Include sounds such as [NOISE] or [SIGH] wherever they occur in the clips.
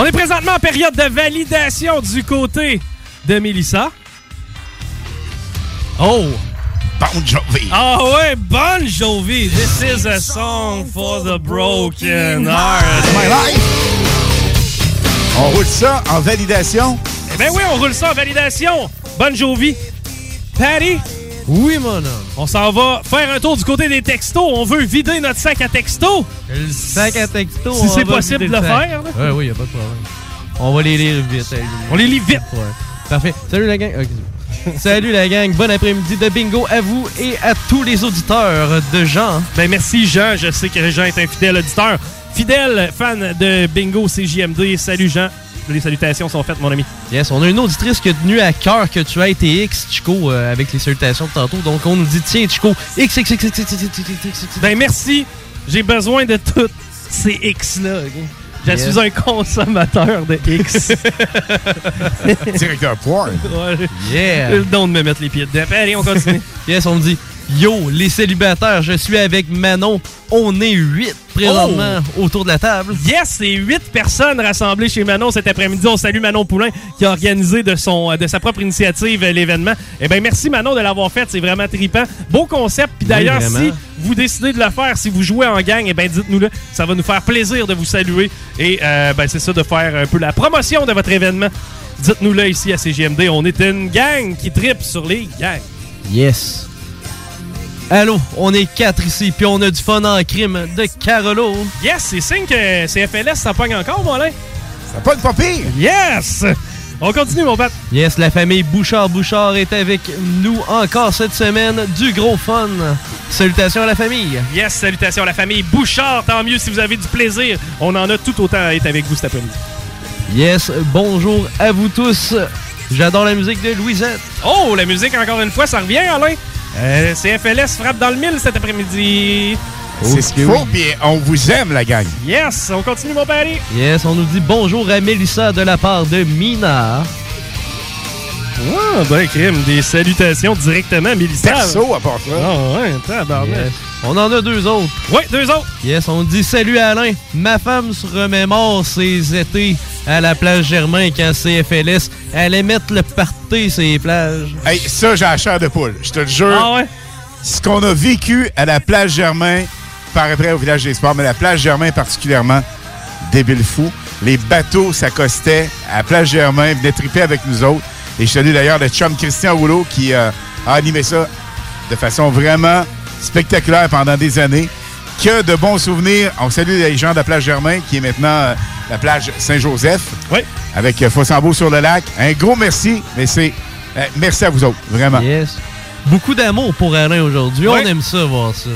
On est présentement en période de validation du côté de Mélissa. Oh! Bon Jovi. Ah ouais, Bon Jovi. This is a song for the broken heart. My life. On roule ça en validation. Eh ben oui, on roule ça en validation. Bon Jovi. Patty? Oui, mon homme. On s'en va faire un tour du côté des textos. On veut vider notre sac à textos. Le sac à texto. Si c'est possible de le faire, là. Ouais, oui, y a pas de problème. On va les lire vite. On les lit vite. Ouais. Parfait. Salut la gang. [LAUGHS] Salut la gang. Bon après-midi de bingo à vous et à tous les auditeurs de Jean. Ben merci Jean. Je sais que Jean est un fidèle auditeur. Fidèle fan de Bingo CJMD. Salut Jean. Les salutations sont faites, mon ami. Yes, on a une auditrice qui a tenu à cœur que tu aies été X, Chico, euh, avec les salutations de tantôt. Donc on nous dit, tiens, Chico, X, X, X, X, X, X, X, X, X, X. Ben merci. J'ai besoin de toutes ces X-là. Je Yes. suis un consommateur de X. Directeur porn. Ouais. Yeah. Le don de me mettre les pieds dedans. Allez, on continue. Yes, on me dit Yo, les célibataires, je suis avec Manon. On est huit présentement autour de la table. Yes, c'est huit personnes rassemblées chez Manon cet après-midi. On salue Manon Poulain qui a organisé de, son, de sa propre initiative euh, l'événement. Eh bien, merci Manon de l'avoir fait. C'est vraiment trippant. Beau concept. Puis d'ailleurs, si vous décidez de le faire, si vous jouez en gang, eh bien, dites-nous-le. Ça va nous faire plaisir de vous saluer. Et euh, ben, c'est ça, de faire un peu la promotion de votre événement. Dites-nous-le ici à CGMD. On est une gang qui tripe sur les gangs. Yes. Allô, on est quatre ici, puis on a du fun en crime de Carolo. Yes, c'est signe que CFLS, ça pogne encore, mon Alain. Ça de pas pire. Yes! On continue, mon pote. Yes, la famille Bouchard-Bouchard est avec nous encore cette semaine. Du gros fun. Salutations à la famille. Yes, salutations à la famille Bouchard. Tant mieux si vous avez du plaisir. On en a tout autant à être avec vous cet après-midi. Yes, bonjour à vous tous. J'adore la musique de Louisette. Oh, la musique, encore une fois, ça revient, Alain. Euh, CFLS frappe dans le mille cet après-midi. C'est ce qu'il faut, puis on vous aime, la gang. Yes, on continue, mon pari. Yes, on nous dit bonjour à Mélissa de la part de Mina. Ah, ben, crime, des salutations directement, Mélissa. Perso, à part ça. Ah, ouais, tabarnak. Yes. On en a deux autres. Ouais, deux autres. Yes, on dit salut Alain. Ma femme se remémore ses étés à la plage Germain quand CFLS allait mettre le party sur les plages. Hey, ça, j'ai la chair de poule. Je te le jure. Ah ouais? Ce qu'on a vécu à la plage Germain, par après au village des sports, mais la plage Germain particulièrement, débile fou. Les bateaux s'accostaient à la plage Germain, venaient triper avec nous autres. Et je salue d'ailleurs le chum Christian Rouleau qui euh, a animé ça de façon vraiment spectaculaire pendant des années. Que de bons souvenirs. On salue les gens de la plage Germain, qui est maintenant euh, la plage Saint-Joseph, Oui. avec euh, Fossambeau sur le lac. Un gros merci, mais c'est euh, merci à vous autres, vraiment. Yes. Beaucoup d'amour pour Alain aujourd'hui. On aime ça, voir ça.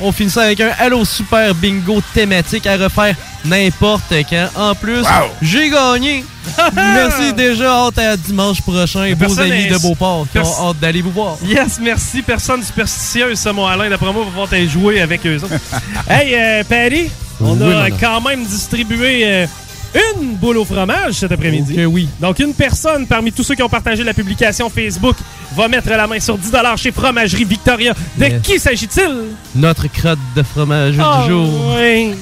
On finit ça avec un Allo Super Bingo thématique à refaire n'importe quand. En plus, Wow. j'ai gagné. [LAUGHS] Merci déjà. Hâte à dimanche prochain. Beaux Personne amis est- de Beauport qui Pers- ont hâte d'aller vous voir. Yes, merci. Personne superstitieuse, ça, mon Alain. D'après moi, va pouvoir t'aller jouer avec eux [LAUGHS] hey, euh, Patty, on Oui, a madame. quand même distribué euh, une boule au fromage cet après-midi. Oui. Donc, une personne parmi tous ceux qui ont partagé la publication Facebook va mettre la main sur 10 chez Fromagerie Victoria. De Yes. qui s'agit-il? Notre crotte de fromage Oh, du jour. oui.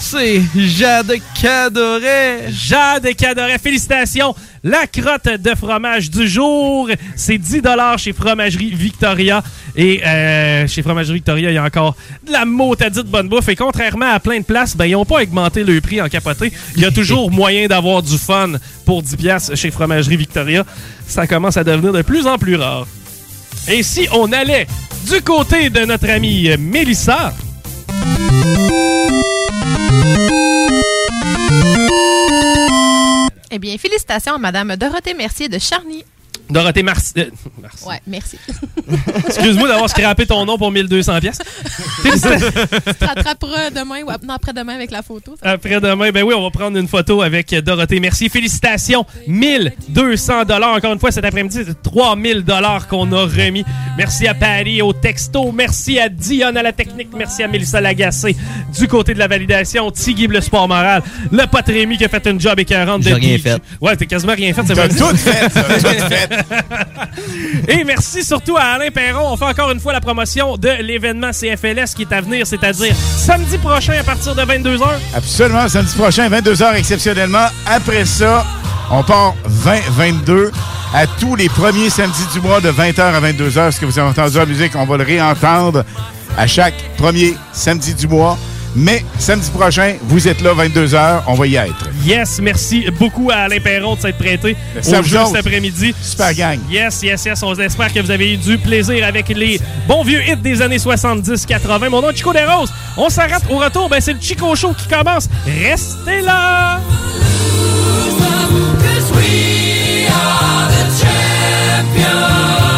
C'est Jade Cadoret. Jade Cadoret, félicitations! La crotte de fromage du jour, c'est 10 chez Fromagerie Victoria. Et euh, chez Fromagerie Victoria, il y a encore de la motadite bonne bouffe. Et contrairement à plein de places, ben, ils n'ont pas augmenté le prix en capoté. Il y a toujours [LAUGHS] moyen d'avoir du fun pour 10 piastres chez Fromagerie Victoria. Ça commence à devenir de plus en plus rare. Et si on allait du côté de notre amie Mélissa, Eh bien, félicitations à Madame Dorothée Mercier de Charny. Dorothée Mars... euh, Mars- Ouais, merci. [LAUGHS] Excuse-moi d'avoir scrappé ton nom pour 1200 pièces. [LAUGHS] Tu te rattraperas demain ou après-demain avec la photo. Après-demain, ben oui, on va prendre une photo avec Dorothée. Merci. Félicitations. 1200 dollars encore une fois cet après-midi. C'est 3000 dollars qu'on a remis. Merci à Paris au texto. Merci à Dionne à la technique. Merci à Mélissa Lagacé du côté de la validation. Tigib le sport moral. Le pote Rémi qui a fait une job écœurante. J'ai rien DJ. fait. Ouais, t'as quasiment rien fait. c'est tout fait, ça, tout fait. [LAUGHS] Et merci surtout à Alain Perron. On fait encore une fois la promotion de l'événement CFLS qui est à venir, c'est-à-dire samedi prochain à partir de 22h. Absolument, samedi prochain, 22h exceptionnellement. Après ça, on part 20-22 à tous les premiers samedis du mois de 20h à 22h. Ce que vous avez entendu en musique, on va le réentendre à chaque premier samedi du mois. Mais samedi prochain, vous êtes là 22h, on va y être. Yes, merci beaucoup à Alain Perron de s'être prêté Merci au jeu cet après-midi. Super gang. Yes, yes, yes. On espère que vous avez eu du plaisir avec les bons vieux hits des années 70-80. Mon nom est Chico Desroses. On s'arrête au retour. Ben, c'est le Chico Show qui commence. Restez là! I've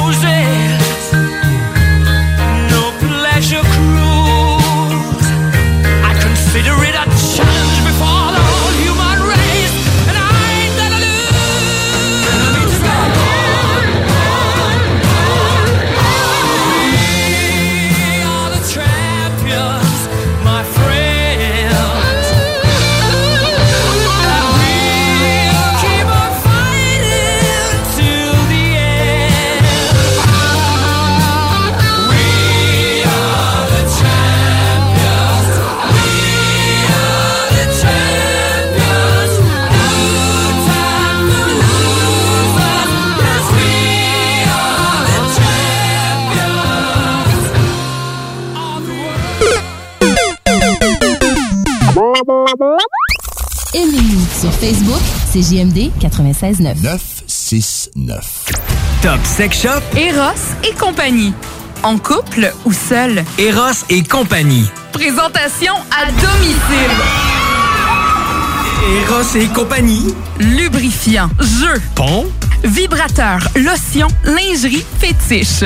Aimez-nous sur Facebook, c'est JMD 96.9. 969. Top Sex Shop, Eros et compagnie. En couple ou seul? Eros et compagnie. Présentation à domicile. Eros et compagnie. Lubrifiant, jeu, Pont. vibrateur, lotion, lingerie, fétiche.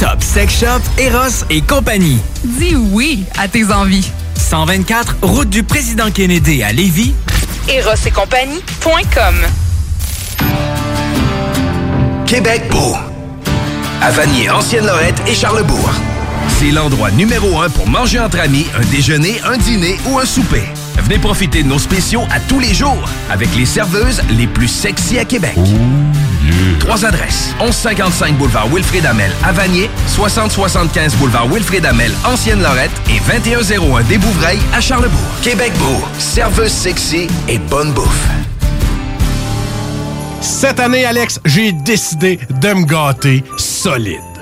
Top Sex Shop, Eros et compagnie. Dis oui à tes envies. 124, route du président Kennedy à Lévis. Eros et compagnie.com Québec beau. À Vanier, Ancienne-Lorette et Charlebourg. C'est l'endroit numéro un pour manger entre amis, un déjeuner, un dîner ou un souper. Venez profiter de nos spéciaux à tous les jours avec les serveuses les plus sexy à Québec. Trois adresses. 1155 boulevard Wilfrid Amel à Vanier, 6075 boulevard Wilfrid Amel, Ancienne-Lorette et 2101 des Bouvrailles à Charlebourg. Québec beau. Serveuse sexy et bonne bouffe. Cette année, Alex, j'ai décidé de me gâter solide.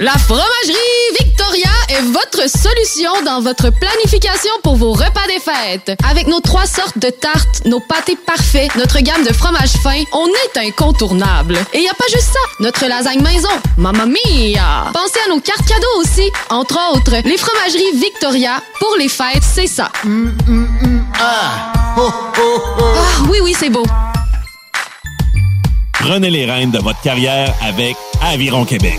La fromagerie Victoria! Est votre solution dans votre planification pour vos repas des fêtes. Avec nos trois sortes de tartes, nos pâtés parfaits, notre gamme de fromages fins, on est incontournable. Et il y a pas juste ça, notre lasagne maison, mamma mia! Pensez à nos cartes cadeaux aussi, entre autres, les fromageries Victoria. Pour les fêtes, c'est ça. Ah! Ah, oui, oui, c'est beau. Prenez les rênes de votre carrière avec Aviron Québec.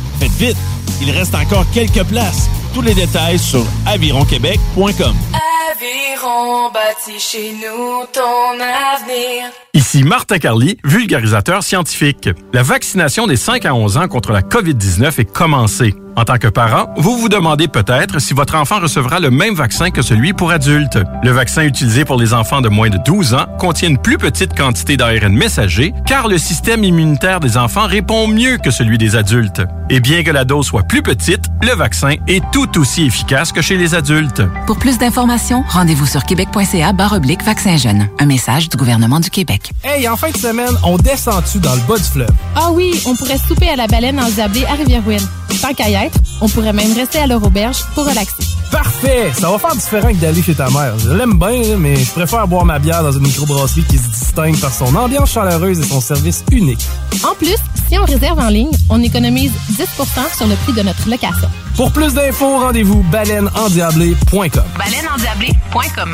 Faites vite, il reste encore quelques places. Tous les détails sur avironquebec.com. Aviron bâti chez nous ton avenir. Ici Martin Carly, vulgarisateur scientifique. La vaccination des 5 à 11 ans contre la COVID-19 est commencée. En tant que parent, vous vous demandez peut-être si votre enfant recevra le même vaccin que celui pour adultes. Le vaccin utilisé pour les enfants de moins de 12 ans contient une plus petite quantité d'ARN messager car le système immunitaire des enfants répond mieux que celui des adultes. Et bien que la dose soit plus petite, le vaccin est tout aussi efficace que chez les adultes. Pour plus d'informations, rendez-vous sur québec.ca oblique vaccin jeune. Un message du gouvernement du Québec. Hey, en fin de semaine, on descend-tu dans le bas du fleuve? Ah oui, on pourrait souper à la baleine en Diablé à Rivière-Ouine. Tant on pourrait même rester à leur auberge pour relaxer. Parfait! Ça va faire différent que d'aller chez ta mère. Je l'aime bien, mais je préfère boire ma bière dans une microbrasserie qui se distingue par son ambiance chaleureuse et son service unique. En plus, si on réserve en ligne, on économise 10% sur le prix de notre location. Pour plus d'infos, rendez-vous baleineendiablé.com. Baleineendiablé.com.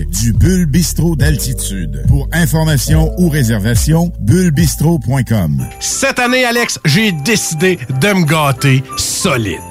du Bulle Bistrot d'altitude. Pour information ou réservation, bullebistro.com. Cette année, Alex, j'ai décidé de me gâter solide.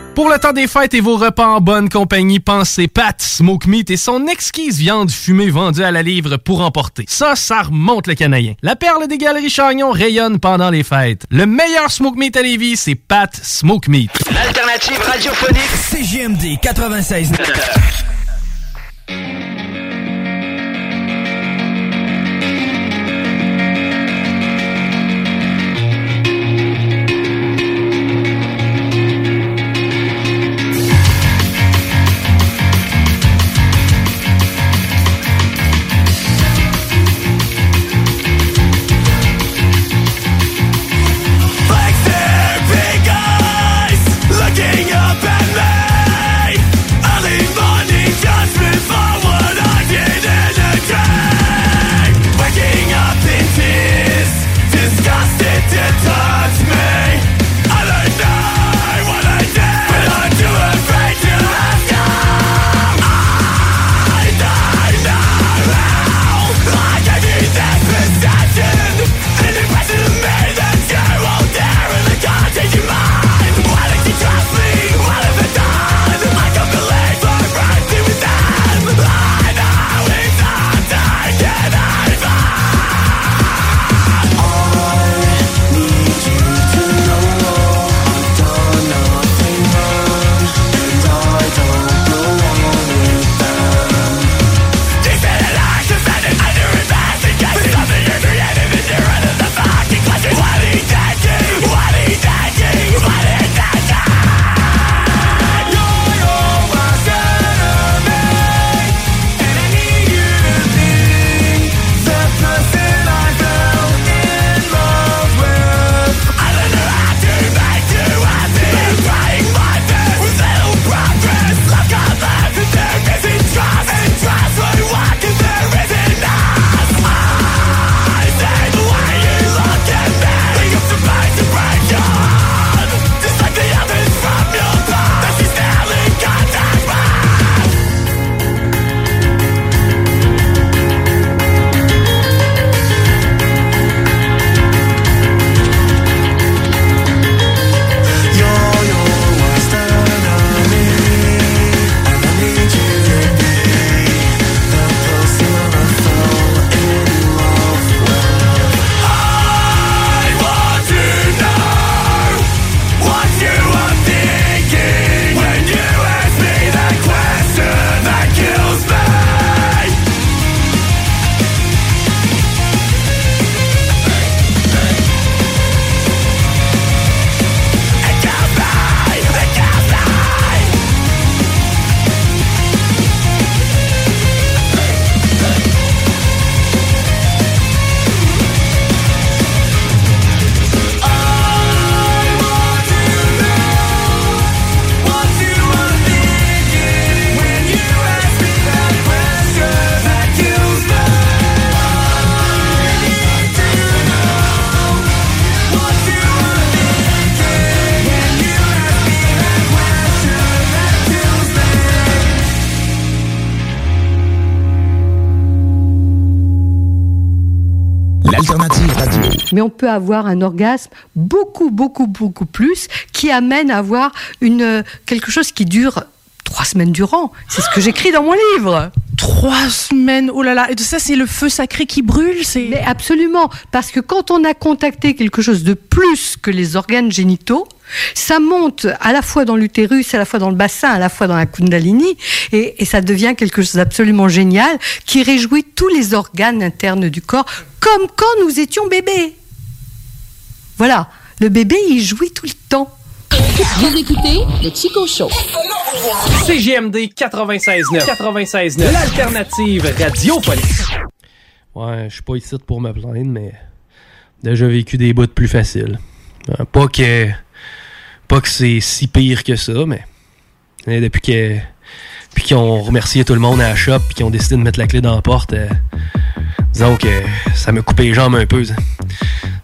Pour le temps des fêtes et vos repas en bonne compagnie, pensez Pat Smoke Meat et son exquise viande fumée vendue à la livre pour emporter. Ça, ça remonte le canadien. La perle des galeries Chagnon rayonne pendant les fêtes. Le meilleur Smoke Meat à Lévis, c'est Pat Smoke Meat. L'alternative radiophonique CGMD 96. Mais on peut avoir un orgasme beaucoup, beaucoup, beaucoup plus qui amène à avoir une, quelque chose qui dure trois semaines durant. C'est ce que j'écris dans mon livre. Trois semaines, oh là là, et ça c'est le feu sacré qui brûle, c'est... Mais absolument, parce que quand on a contacté quelque chose de plus que les organes génitaux, ça monte à la fois dans l'utérus, à la fois dans le bassin, à la fois dans la kundalini, et, et ça devient quelque chose d'absolument génial qui réjouit tous les organes internes du corps, comme quand nous étions bébés. Voilà, le bébé, il jouit tout le temps. Vous écoutez le Chico Show. CGMD 96.9. 96.9. L'alternative radiophonique. Ouais, je suis pas ici pour me plaindre, mais déjà vécu des bouts plus faciles. Euh, Pas que, pas que c'est si pire que ça, mais euh, depuis que puis qu'ils ont remercié tout le monde à la shop puis qu'ils ont décidé de mettre la clé dans la porte, euh, disons que ça me coupé les jambes un peu. ça.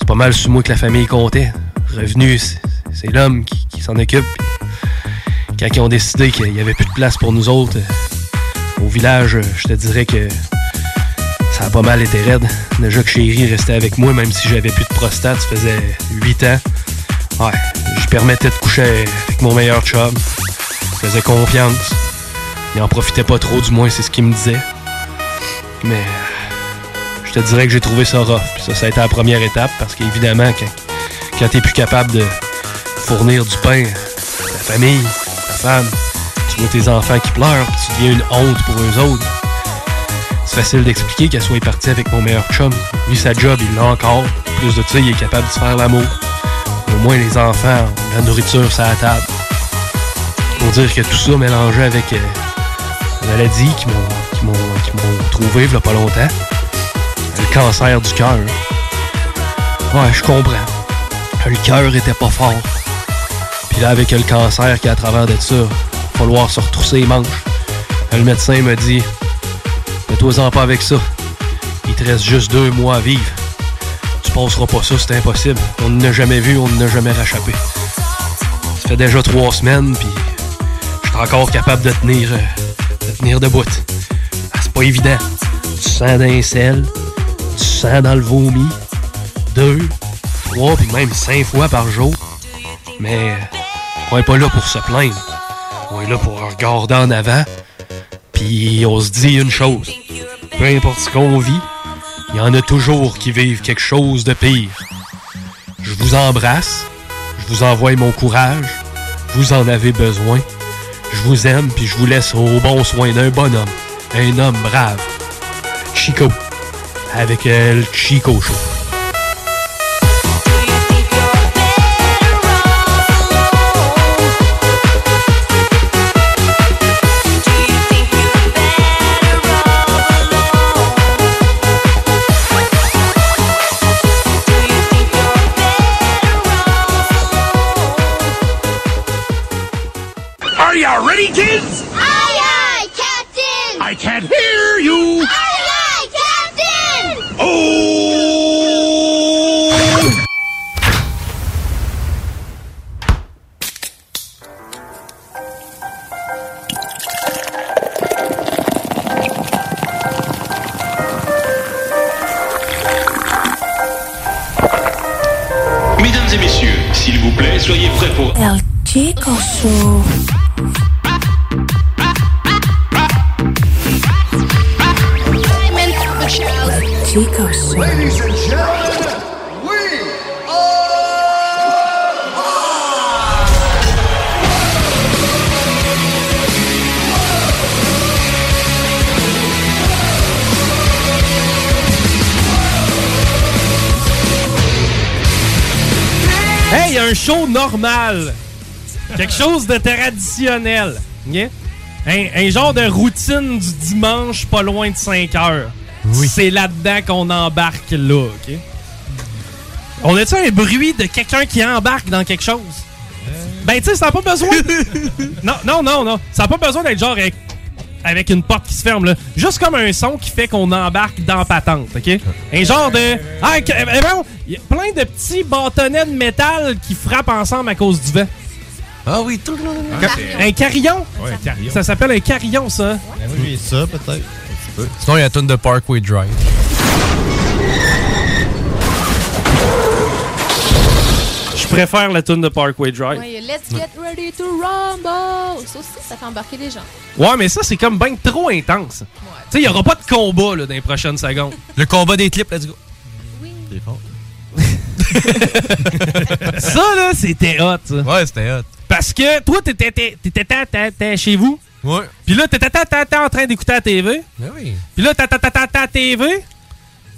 Pas mal sous moi que la famille comptait. Revenu, c'est- l'homme qui, s'en occupe. Quand ils ont décidé qu'il y avait plus de place pour nous autres euh, au village, euh, je te dirais que ça a pas mal été raide. Déjà que Chéri restait avec moi, même si j'avais plus de prostate, ça faisait 8 ans. Ouais, je permettais de coucher avec mon meilleur chum. Je faisais confiance. Il en profitait pas trop, du moins, c'est ce qu'il me disait. Mais te dirais que j'ai trouvé ça rough. Ça, ça a été la première étape parce qu'évidemment, quand, quand t'es plus capable de fournir du pain à ta famille, ta femme, tu vois tes enfants qui pleurent, puis tu deviens une honte pour eux autres. C'est facile d'expliquer qu'elle soit partie avec mon meilleur chum. Lui, sa job, il l'a encore. Plus de ça, il est capable de se faire l'amour. Au moins, les enfants la nourriture sur la table. Pour dire que tout ça mélangé avec euh, la maladie qui m'ont, trouvé il y a pas longtemps. Cancer du cœur. Ouais, je comprends. Le cœur était pas fort. Puis là, avec le cancer qui est à travers de ça, falloir se retrousser les manches. Le médecin m'a dit Mets-toi-en pas avec ça. Il te reste juste deux mois à vivre. Tu passeras pas ça, c'est impossible. On ne l'a jamais vu, on ne l'a jamais rachapé. Ça fait déjà trois semaines, puis je suis encore capable de tenir, euh, de tenir debout. Ah, c'est pas évident. Tu sens d'un sel, tu dans le vomi, deux, trois, puis même cinq fois par jour. Mais on est pas là pour se plaindre. On est là pour regarder en avant. Puis on se dit une chose. Peu importe ce qu'on vit, il y en a toujours qui vivent quelque chose de pire. Je vous embrasse. Je vous envoie mon courage. Vous en avez besoin. Je vous aime, puis je vous laisse au bon soin d'un bonhomme. Un homme brave. Chico. Avec euh, le Chico Show. Normal. Quelque chose de traditionnel. Un, un genre de routine du dimanche pas loin de 5 heures. C'est là-dedans qu'on embarque là, OK? On a-tu un bruit de quelqu'un qui embarque dans quelque chose? Ben, tu sais, ça n'a pas besoin. [LAUGHS] non, non, non, non. Ça n'a pas besoin d'être genre avec, une porte qui se ferme, là. Juste comme un son qui fait qu'on embarque dans patente, OK? Un genre de. Ah, eh, bon, il y a plein de petits bâtonnets de métal qui frappent ensemble à cause du vent. Ah oui, tout le monde. Un carillon? Ouais, un carillon. Ça s'appelle un carillon, ça. Oui, ça, peut-être. Sinon, il y a la tune de Parkway Drive. Préfère la tune de Parkway Drive. Ouais, Let's get ready to rumble. Ça aussi, ça fait embarquer les gens. Ouais, mais ça, c'est comme ben trop intense. Tu sais, il n'y aura pas de combat là, dans les prochaines secondes. Le combat des clips, let's go. Oui. [LAUGHS] ça, là, c'était hot. ça. Ouais, c'était hot. Parce que toi, t'étais chez vous. Ouais. Puis là, t'étais t'étais- t'étais en train d'écouter la TV. Ben oui. Puis là, t'étais t'étais t'étais à la TV.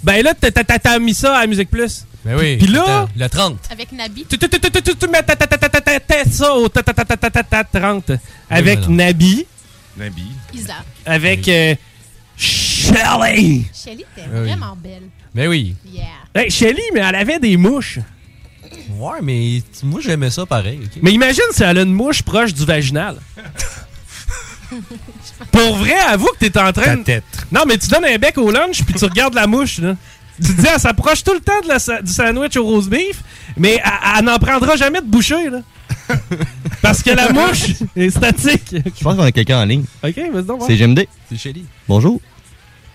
Ben là, t'étais t'étais- t'as mis ça à Musique Plus. Ben oui. Puis là, le 30. Avec Nabi. tu, tu, tu, tu, tu, tu mets ta- ta- ta- ta- ta- ta- ta- ça au ta- ta- ta- ta- ta- ta- ta- 30 avec mais. Nabi, Nabi. Isaac. avec euh, Shelly. Shelly était Ah vraiment belle. Ben oui. Yeah. Hey, Shelly, mais elle avait des mouches. Ouais, mais moi, j'aimais ça pareil. Mais imagine si elle a une mouche proche du vaginal. Pour vrai, avoue que t'es en train de... tête. Non, mais tu donnes un bec au lunch puis tu regardes la mouche, là. Tu te dis, elle s'approche tout le temps de la du sandwich au rose beef, mais elle, elle n'en prendra jamais de bouchée, là. [LAUGHS] Parce que la mouche est statique. Je pense qu'on a quelqu'un en ligne. OK, vas-y donc. C'est GMD. C'est Shelly. Bonjour.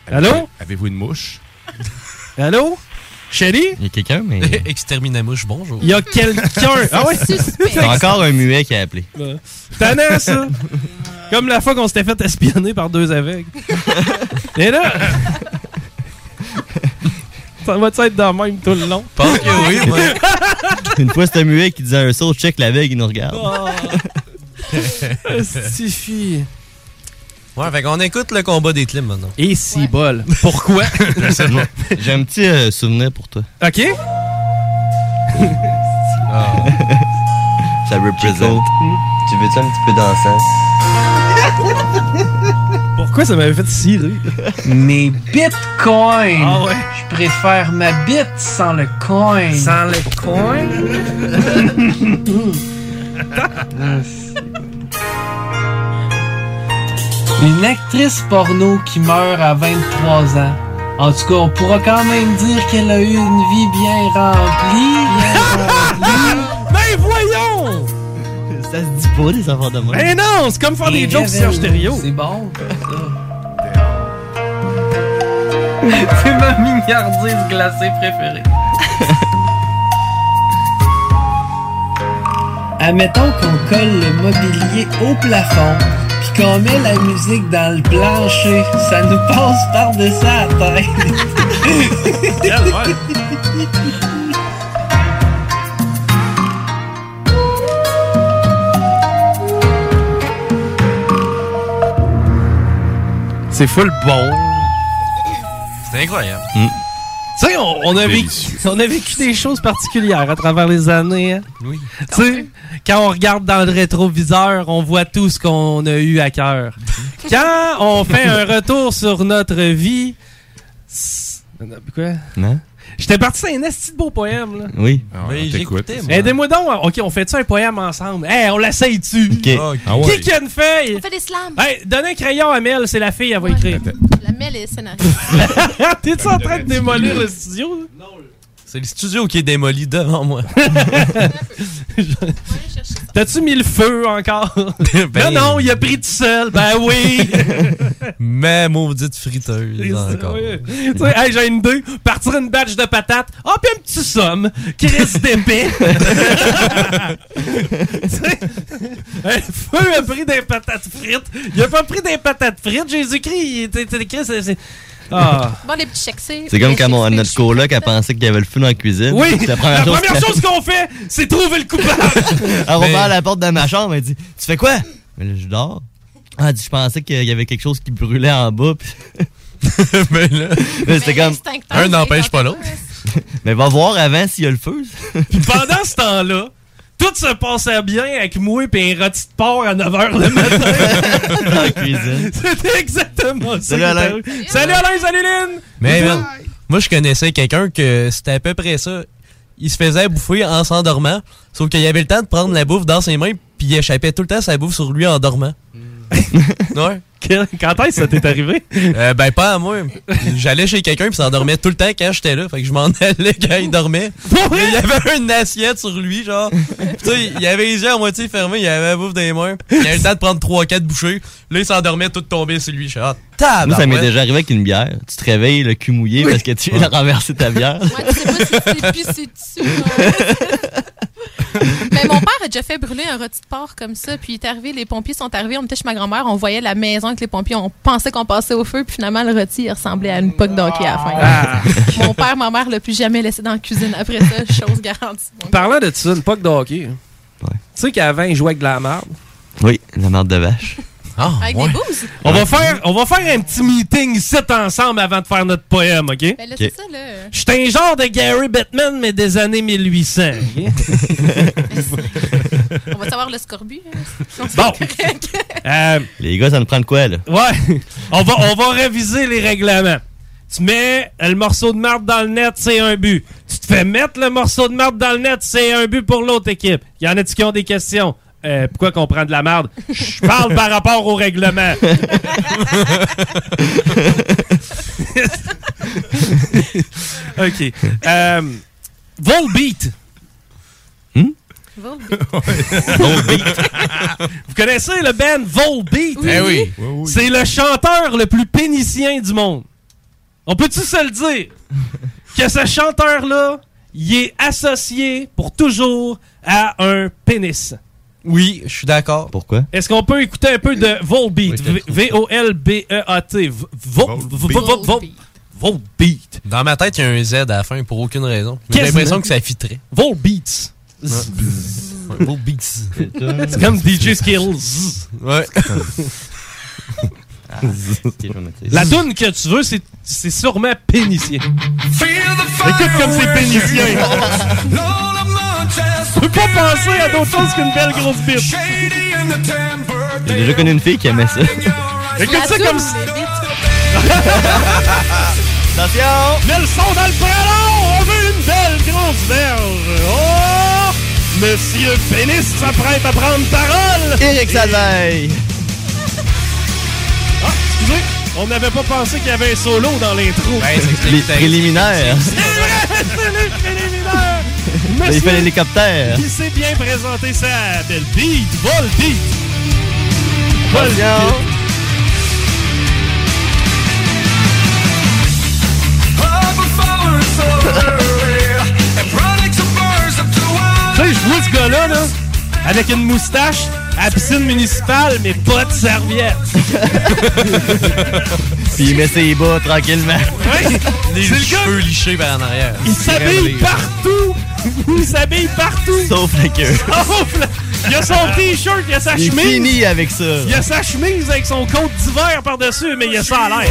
Allô? Avez-vous une mouche? [LAUGHS] Allô? Shelly? Il y a quelqu'un, mais. [LAUGHS] Exterminamouche, bonjour. Il y a quelqu'un. Ah ouais? C'est encore un muet qui a appelé. Ouais. Tannant, ça. Comme la fois qu'on s'était fait espionner par deux aveugles. Et là. Ça va être dans le même tout le long? Pense que oui, moi. [LAUGHS] Une fois, c'était un muet qui disait un saut, check la veille, il nous regarde. [LAUGHS] Oh. Stifi. Ouais, fait qu'on écoute le combat des clims maintenant. Et si bol. [LAUGHS] Pourquoi? J'ai un petit euh, souvenir pour toi. OK. Ça représente. Tu veux-tu un petit peu danser? Pourquoi ça m'avait fait si rire? Mes bitcoins! Ah ouais? Je préfère ma bite sans le coin. Sans le coin? [LAUGHS] Une actrice porno qui meurt à 23 ans. En tout cas, on pourra quand même dire qu'elle a eu une vie bien remplie. Bien remplie. Ça se dit pas des enfants de moi. Ben non, c'est comme faire des jokes sur stéréo. C'est bon, ça. [LAUGHS] C'est ma mignardise glacée préférée. [LAUGHS] Admettons qu'on colle le mobilier au plafond, puis qu'on met la musique dans le plancher, ça nous passe par-dessus la tête. [LAUGHS] C'est full bon. C'est incroyable. Tu sais, on, on a vécu, on a vécu des choses particulières à travers les années. hein. Oui. Tu sais, quand on regarde dans le rétroviseur, on voit tout ce qu'on a eu à cœur. Quand on fait un retour sur notre vie. Quoi? Non? J'étais parti sur un esti de beau poème, là. Oui. Mais j'écoutais, moi. Aidez-moi donc. Ok, on fait-tu un poème ensemble? Hey, on l'essaye-tu? Ok. Ah, Qui qui a une feuille? On fait des slams. Hey, donne un crayon à Mel, c'est la fille, elle va écrire. La mêle est scénariste. [LAUGHS] T'es-tu en train de démolir le studio? là? C'est le studio qui est démoli devant moi. [LAUGHS] T'as-tu mis le feu encore? [LAUGHS] Ben- non, non, il a pris tout seul. Ben oui! [LAUGHS] Mais maudite friteuse encore. Oui. Tu sais, hey, j'ai une idée. Partir une batch de patates. Ah, puis un petit somme. Chris d'épée. Tu sais, hey, feu a pris des patates frites. Il a pas pris des patates frites. Jésus-Christ, il était Ah. Bon, les petits chèques, c'est. C'est comme quand mon, notre coloc a pensé qu'il y avait le feu dans la cuisine. Oui! La première, chose, première chose qu'on fait, c'est trouver le coupable. [LAUGHS] Elle a ouvert la porte de ma chambre, elle dit Tu fais quoi Mais là, je dors. Elle dit Je pensais qu'il y avait quelque chose qui brûlait en bas. puis- [LAUGHS] Mais là, Mais c'était comme. un n'empêche pas l'autre. [LAUGHS] Mais va voir avant s'il y a le feu. Puis pendant ce temps-là, tout se passait bien avec moi et un rôti de porc à 9h le matin. [LAUGHS] Dans la cuisine. C'était exactement ça. Salut, Alain. Salut Alain, salut Lynn! Mais moi, je connaissais quelqu'un que c'était à peu près ça. Il se faisait bouffer en s'endormant, sauf qu'il avait le temps de prendre la bouffe dans ses mains, puis il échappait tout le temps sa bouffe sur lui en dormant. [LAUGHS] ouais. Quand est-ce que ça t'est arrivé? [LAUGHS] Euh, ben, pas à moi. J'allais chez quelqu'un, puis s'endormait tout le temps quand j'étais là. Fait que je m'en [LAUGHS] allais quand il dormait. Mais il y avait une assiette sur lui, genre. Puis tu sais, il avait les yeux à moitié fermés, il avait la bouffe dans les mains. Il avait le temps de prendre 3-4 bouchées. Là, il s'endormait tout tombé sur lui. Je suis ah, tabarouette. Moi, ça m'est déjà arrivé avec une bière. Tu te réveilles le cul mouillé parce que tu viens de renverser ta bière. Ouais, tu sais pas si c'est pissé dessus. non. [LAUGHS] Mais mon père a déjà fait brûler un rôti de porc comme ça, puis il est arrivé, les pompiers sont arrivés, on était chez ma grand-mère, on voyait la maison avec les pompiers, on pensait qu'on passait au feu, puis finalement le rôti il ressemblait à une poque d'hockey à la fin. Ah. [LAUGHS] Mon père, ma mère l'a plus jamais laissé dans la cuisine après ça, [LAUGHS] chose garantie. Parlant de ça, une poque de hockey. Tu sais qu'avant, il jouait avec de la merde. Oui, la marde de vache. Ah, Avec des bouses? On va, faire, on va faire un petit meeting ici ensemble avant de faire notre poème, OK? Ben là, c'est ça, là. Je suis un genre de Gary Bettman, mais des années 1800. ok? [LAUGHS] On va savoir le scorbut. hein. [LAUGHS] Bon. Euh, [LAUGHS] Les gars, ça nous prend de quoi, là? ouais, on va, on va réviser les règlements. Tu mets le morceau de marde dans le net, c'est un but. Tu te fais mettre le morceau de marde dans le net, c'est un but pour l'autre équipe. Y en a-tu qui ont des questions? Euh, pourquoi qu'on prend de la marde? Je parle par rapport au règlement. [LAUGHS] OK. Euh, Volbeat. Volbeat. [LAUGHS] [LAUGHS] Vous connaissez le band Volbeat? Oui. Eh oui. Oui, oui. C'est le chanteur le plus pénicien du monde. On peut-tu se le dire? [LAUGHS] que ce chanteur-là, il est associé pour toujours à un pénis. Oui, je suis d'accord. Pourquoi? Est-ce qu'on peut écouter un peu de Volbeat? V- V-O-L-B-E-A-T. V- Vol- Vol- Vol- Vol- Volbeat. Dans ma tête, il y a un Z à la fin pour aucune raison. J'ai l'impression que ça fitterait. Volbeats. C'est comme DJ Skills. Ouais. [LAUGHS] La toune que tu veux, c'est c'est sûrement pénitien. Écoute comme c'est pénitien. Tu peux pas penser à d'autre chose qu'une belle grosse bite. J'ai déjà connu une fille qui aimait ça. Écoute ça comme Attention! Mets le son dans le ballon! On veut une belle grosse verge! Oh! Monsieur Pénis s'apprête à prendre parole! Éric Salveille! Ah, excusez, on n'avait pas pensé qu'il y avait un solo dans l'intro. Les préliminaires. C'est vrai, c'est les préliminaires! [LAUGHS] Ben, il fait l'hélicoptère. Il s'est bien présenté ça, belle beat, vol beat! Vol Attention. beat. Ce gars-là, là, avec une moustache, à la piscine municipale, mais pas de serviette. [LAUGHS] Puis il met ses bas tranquillement. Oui, Les cheveux lichés par en arrière. Il s'habille partout! Il s'habille partout! Sauf la queue. Sauf la- Il a son t-shirt, il a sa Il est chemise. fini avec ça. Il a sa chemise avec son coat d'hiver par-dessus, mais il a ça à l'air.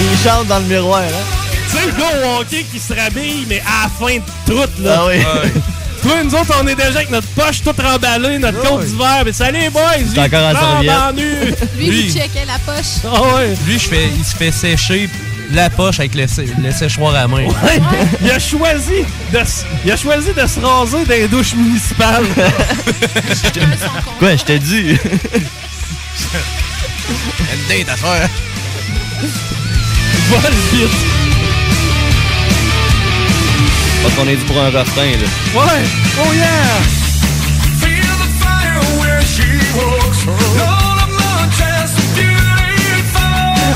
Il chante dans le miroir, hein? Tu sais, le gars au hockey qui se rhabille, mais à la fin de tout, là. Ah oui. [LAUGHS] Toi, nous autres, on est déjà avec notre poche toute remballée, notre coat d'hiver. Mais salut, boys! T'es encore en nu. Lui, [LAUGHS] Lui. il checkait la poche. Ah ouais. Lui, je fais, il se fait sécher la poche avec le, le séchoir à main. Ouais. Il a choisi de, il a choisi de se raser dans les douches municipales. [LAUGHS] Quoi, je t'ai dit? Une date à faire. Vol vite. Parce qu'on est dû pour un refrain, là. Ouais. Oh yeah.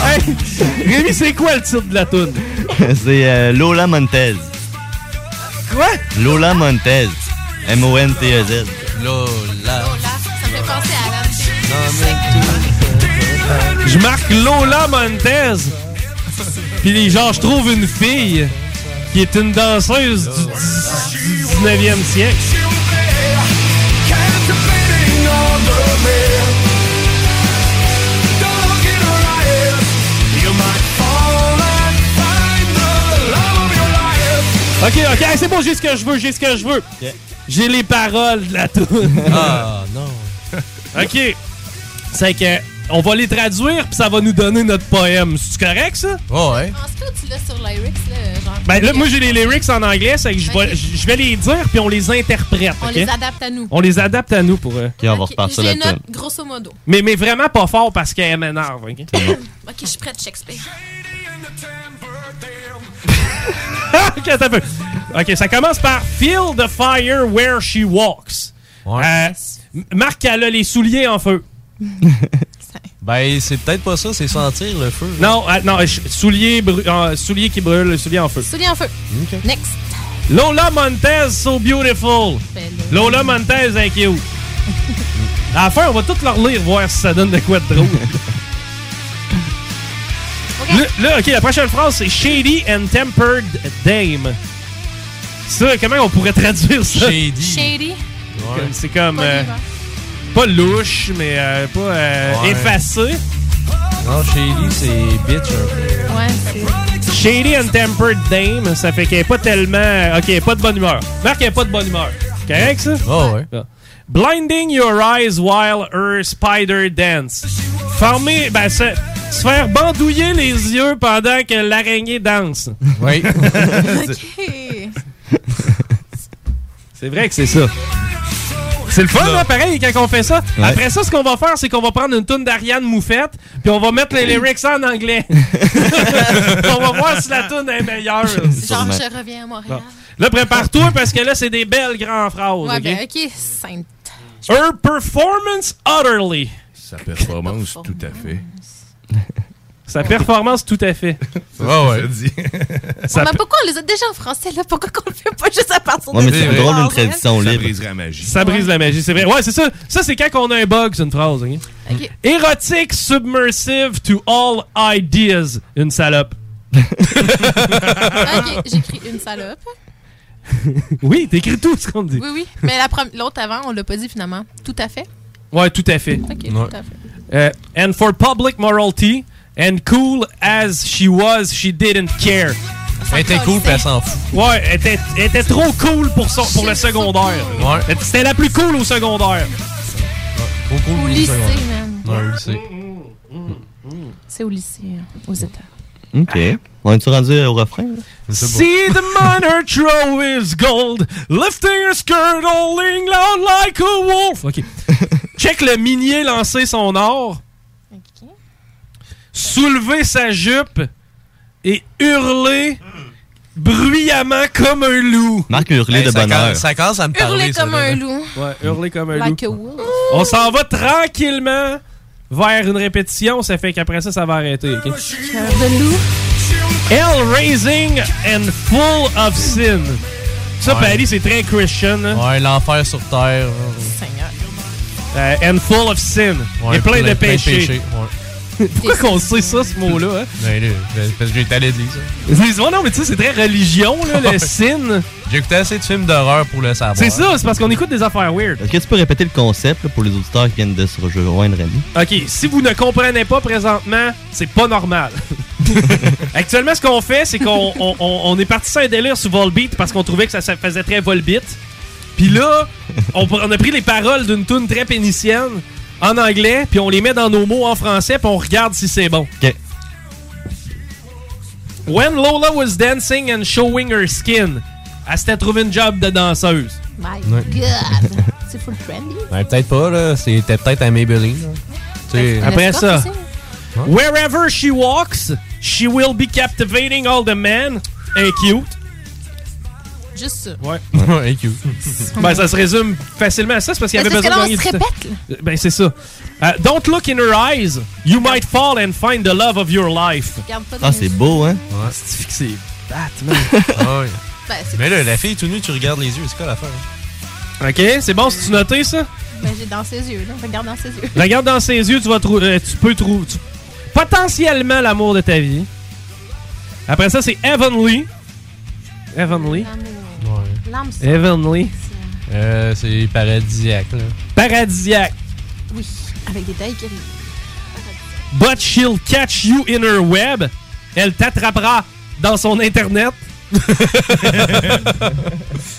Hey, Rémi, c'est quoi le titre de la toune? [LAUGHS] C'est euh, Lola Montez. Quoi? Lola Montez. M-O-N-T-E-Z. Lola. Ça me fait penser à Alan. Je marque Lola Montez. Puis genre, je trouve une fille qui est une danseuse du 19e siècle. Ok, ok, c'est bon, j'ai ce que je veux, j'ai ce que je veux. J'ai les paroles de la tune. Ah, non. [LAUGHS] ok. C'est que on va les traduire puis ça va nous donner notre poème. C'est correct ça? Oh, ouais. Pense que tu l'as sur lyrics, là, genre. Ben là, moi j'ai les lyrics en anglais, c'est que je vais, les dire puis on les interprète. On les adapte à nous. On les adapte à nous pour. euh, Ok, on va repartir les note grosso modo. Mais, mais vraiment pas fort parce qu'elle m'énerve. ok? [COUGHS] Ok, je suis prête, Shakespeare. [LAUGHS] ok, attends un peu. Ok, ça commence par Feel the fire where she walks. Euh, M- Marc, elle a les souliers en feu. [LAUGHS] Ben, c'est peut-être pas ça, c'est sentir le feu. Non, euh, non, souliers, bru- euh, qui brûlent, souliers en feu. Souliers en feu. Next. Lola Montez, so beautiful. Lola Montez, est cute. À la fin, on va tout leur lire, voir si ça donne de quoi de drôle. [LAUGHS] Là, là, ok, la prochaine phrase, c'est Shady and Tempered Dame. Ça, comment on pourrait traduire ça? Shady. Shady. Comme- C'est comme. Euh. Pas louche, mais euh, pas euh, Ouais. effacé. Non, Shady, c'est bitch un peu. Ouais, c'est. Shady and Tempered Dame, ça fait qu'elle est pas tellement. Ok, elle est pas de bonne humeur. Marc, elle est pas de bonne humeur. Correct, ça? Oh, ouais. Ah. Blinding your eyes while her spider dance. Former, ben, se, se faire bandouiller les yeux pendant que l'araignée danse. Oui. [LAUGHS] [LAUGHS] Ok. C'est vrai que c'est ça. C'est le fun, hein, pareil, quand on fait ça. Ouais. Après ça, ce qu'on va faire, c'est qu'on va prendre une toune d'Ariane Moufette, puis on va mettre les lyrics en anglais. [LAUGHS] on va voir si la toune est meilleure. Genre, je reviens à Montréal. Là, prépare-toi, parce que là, c'est des belles grandes phrases. Ouais, ok? ben, ok, simple. Her performance utterly. Sa performance, tout à fait. Sa performance, tout à fait. [LAUGHS] Ouais, ouais. Ça [LAUGHS] mais pourquoi on les a déjà en français, là? Pourquoi qu'on le fait pas juste à partir de Ouais, mais c'est deux drôle hein? tradition Ça libre. briserait la magie. Ça brise la magie, c'est vrai. Ouais, c'est ça. Ça, c'est quand on a un bug, c'est une phrase. ok? Ok. Érotique submersive to all ideas. Une salope. Ok, j'écris une salope. [LAUGHS] Oui, t'écris tout ce qu'on dit. Oui, oui. Mais la prom- l'autre avant, on l'a pas dit finalement. Tout à fait. Ouais, tout à fait. Ok, tout à fait. Euh, and for public morality, and cool as she was, she didn't care. Elle était cool, puis elle s'en fout. Ouais, elle était, elle était trop cool pour, son, pour le secondaire. Ouais. C'était la plus cool au secondaire. Trop cool. Au pour lycée, ça, ouais. man. Ouais, au lycée. C'est au lycée, hein, aux États. OK. On est-tu rendu au refrain? là? See the miner throw his gold, lifting her skirt, holding loud like a wolf. OK. Check le minier lancer son or. Soulever sa jupe et hurler bruyamment comme un loup. Marc Hey, de ça bonheur. commence- Ça commence à me parler. Hurler ça, comme là. un loup. Ouais, hurler comme un Like loup. a wolf. On s'en va tranquillement vers une répétition. Ça fait qu'après ça, ça va arrêter. ok? Cœur de loup. Hell raising and full of sin. Ça, Ouais. Paris, c'est très Christian. hein? Ouais, l'enfer sur terre. Seigneur. Euh, and full of sin. Ouais, et plein de péchés. ouais. Pourquoi qu'on sait ça, ce mot-là? Hein? Ben là, parce que j'ai été à l'église. hein. Non, mais tu sais, c'est très religion, là, le sin. J'ai écouté assez de films d'horreur pour le savoir. C'est ça, c'est parce qu'on écoute des affaires weird. Est-ce que tu peux répéter le concept là, pour les auditeurs qui viennent de se rejoindre à nous? OK, si vous ne comprenez pas présentement, c'est pas normal. [LAUGHS] Actuellement, ce qu'on fait, c'est qu'on on, on- on est parti sur un délire sur Volbeat parce qu'on trouvait que ça, ça faisait très Volbeat. Puis là, on, on a pris les paroles d'une tune très pénicienne en anglais, puis on les met dans nos mots en français, puis on regarde si c'est bon. OK. When Lola was dancing and showing her skin, elle s'était trouvé une job de danseuse. My Ouais. God. [LAUGHS] C'est full trendy. Ouais, peut-être pas, là. C'était peut-être un Maybelline. là. Tu sais. Après ça, wherever she walks, she will be captivating all the men. And cute. Juste ça. Ouais. Ouais, cute. [LAUGHS] Ben, ça se résume facilement à ça, c'est parce qu'il y avait besoin que de gagner on se du temps. répète, là. Ben, c'est ça. Euh, don't look in her eyes. You might fall and find the love of your life. Ah, c'est beau, hein? C'est fixé. Batman. Ah ouais. Ben, c'est Mais là, la fille tout nue, tu regardes les yeux. C'est quoi l'affaire? OK, c'est bon, si tu noté ça? Ben, j'ai dans ses yeux, là. Regarde dans ses yeux. Regarde dans ses yeux, tu vas trouver. euh, tu peux trouver. tu- Potentiellement l'amour de ta vie. Après ça, c'est Heavenly. Heavenly. L'amour. Ouais. Heavenly. Euh, c'est paradisiaque, là. Paradisiaque. Oui, avec des tailles qui But she'll catch you in her web. Elle t'attrapera dans son internet. [LAUGHS]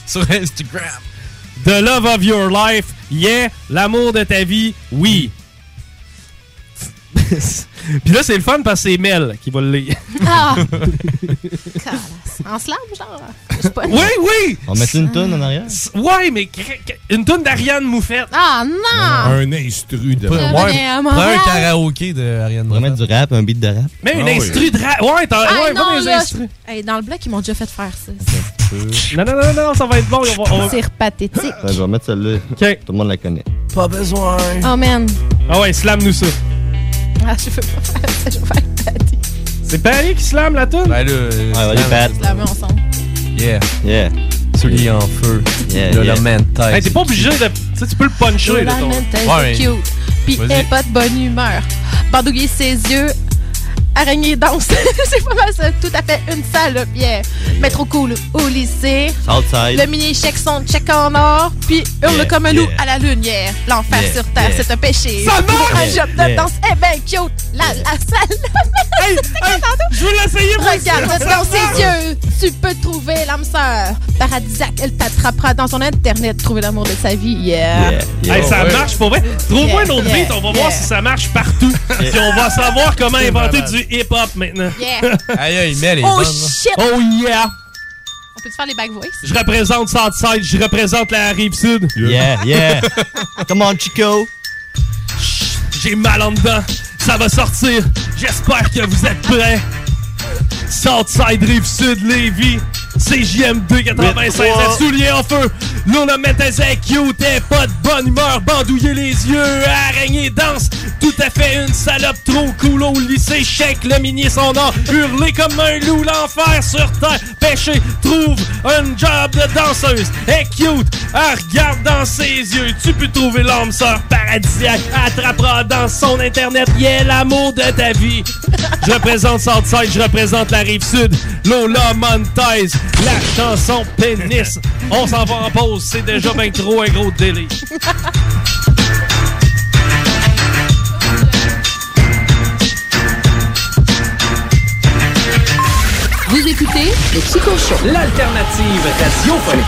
Sur Instagram. The love of your life. Yeah. L'amour de ta vie. Oui. [LAUGHS] Puis là, c'est le fun parce que c'est Mel qui va le lire. Ah! [LAUGHS] [LAUGHS] En slam, genre? Pas. Oui, oui! On met une tonne en arrière? Ouais, mais une tonne d'Ariane Moufette. Ah, non! Un instru de. Ouais, un karaoké de Ariane On va mettre du rap, un beat de rap. Mais une Ah instru de rap. Ouais, t'as Ah, ouais, non, pas des instrus. dans le bloc, ils m'ont déjà fait faire ça. Non, non, non, non, ça va être bon. C'est pathétique. Je vais mettre celle-là. OK. Tout le monde la connaît. Pas besoin. Oh, man. Ah ouais, slam-nous ça. Ah, je peux pas faire ça. Je vais faire. C'est Paris qui slam la toune? Ben là. euh, Ouais, vas-y, slam- Pat. Mets ensemble. Yeah. Yeah. Souliers en feu. Yeah, de yeah. la mentale. Hey, t'es pas obligé de. Tu sais, tu peux le puncher. là, la ton- Ouais, c'est cute. Pis Vas-y. elle est pas de bonne humeur. Bandouiller ses yeux. Araignée danse. [LAUGHS] c'est pas mal ça. Tout à fait une salope. Yeah. Mais trop cool au lycée. Southside. Le mini check son check en or. Puis hurle Yeah, comme un loup yeah. à la lune. Yeah. L'enfer Yeah, sur terre, yeah. c'est un péché. Ça marche! Un job de danse. Eh ben cute. La, la salope. [LAUGHS] Hey, hey, je veux l'essayer, moi. Regarde ça dans ses yeux, tu peux trouver l'âme sœur. Paradisiaque, elle t'attrapera dans son internet, trouver l'amour de sa vie. Yeah. Yeah. yeah. Hey, ça marche pour vrai. Trouve-moi Yeah, un autre yeah, beat, on va voir si ça marche partout. Puis on va savoir comment inventer malade. Du hip-hop maintenant. Yeah. [LAUGHS] Aïe, aïe, mais est Oh shit! Oh yeah! On peut te faire les back voice? Je représente Southside, je représente la rive sud. Yeah, yeah. [LAUGHS] Come on, Chico. J'ai mal en dedans, ça va sortir. J'espère que vous êtes prêts. Southside, rive sud, Lévis. CJM2 96 à souliers en feu. Luna cute, et pas de bonne humeur, bandouiller les yeux, araignée danse. Tout à fait une salope trop cool au lycée, chèque le minier son nom, hurler comme un loup, l'enfer sur terre, pêcher, trouve un job de danseuse. Et cute, elle regarde dans ses yeux, tu peux trouver l'homme sœur paradisiaque, attrapera dans son internet, yeah l'amour de ta vie. Je représente Southside, je représente la rive sud, Lola Montez, la chanson pénis. On s'en va en pause, c'est déjà bien trop un gros délai. Vous écoutez le Chico Show. L'alternative radiophonique.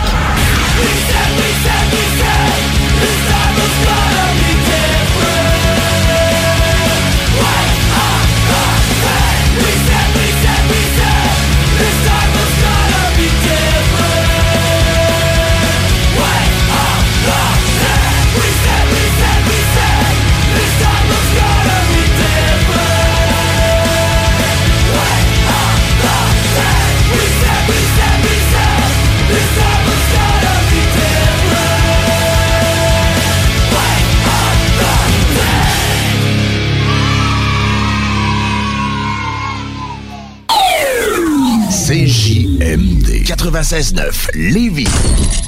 96.9 Lévis.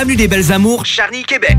Avenue des Belles Amours, Charny, Québec.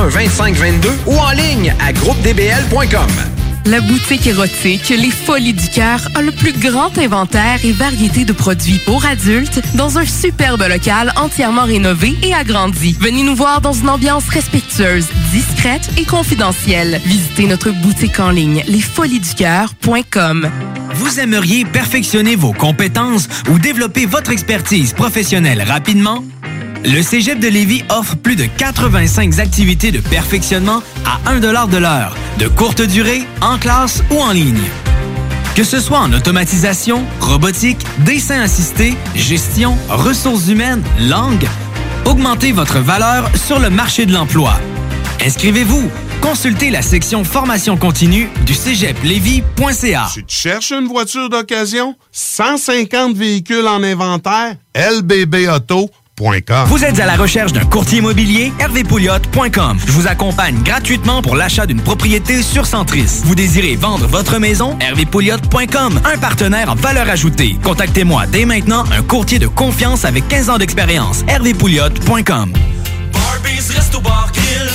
2522 ou en ligne à groupedbl.com. La boutique érotique Les Folies du Cœur a le plus grand inventaire et variété de produits pour adultes dans un superbe local entièrement rénové et agrandi. Venez nous voir dans une ambiance respectueuse, discrète et confidentielle. Visitez notre boutique en ligne lesfoliesducoeur.com. Vous aimeriez perfectionner vos compétences ou développer votre expertise professionnelle rapidement? Le Cégep de Lévis offre plus de 85 activités de perfectionnement à 1 de l'heure, de courte durée, en classe ou en ligne. Que ce soit en automatisation, robotique, dessin assisté, gestion, ressources humaines, langue, augmentez votre valeur sur le marché de l'emploi. Inscrivez-vous. Consultez la section formation continue du cégeplevy.ca. Tu te cherches une voiture d'occasion? 150 véhicules en inventaire? Vous êtes à la recherche d'un courtier immobilier? hervépouliot.com. Je vous accompagne gratuitement pour l'achat d'une propriété sur Centris. Vous désirez vendre votre maison? hervépouliot.com. Un partenaire en valeur ajoutée. Contactez-moi dès maintenant, un courtier de confiance avec 15 ans d'expérience. hervépouliot.com.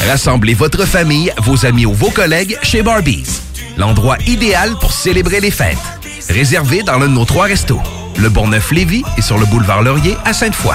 Rassemblez votre famille, vos amis ou vos collègues chez Barbies. L'endroit idéal pour célébrer les fêtes. Réservé dans l'un de nos trois restos. Le Bonneuf-Lévis et sur le boulevard Laurier à Sainte-Foy.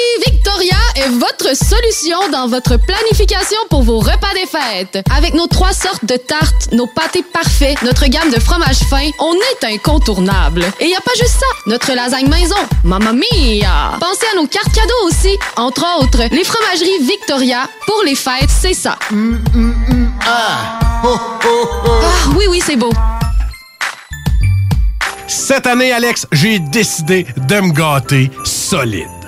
est votre solution dans votre planification pour vos repas des fêtes. Avec nos trois sortes de tartes, nos pâtés parfaits, notre gamme de fromages fins, on est incontournable. Et y a pas juste ça, notre lasagne maison, mamma mia! Pensez à nos cartes cadeaux aussi, entre autres, les fromageries Victoria, pour les fêtes, c'est ça. Ah! Ah, oui, oui, c'est beau. Cette année, Alex, j'ai décidé de me gâter solide.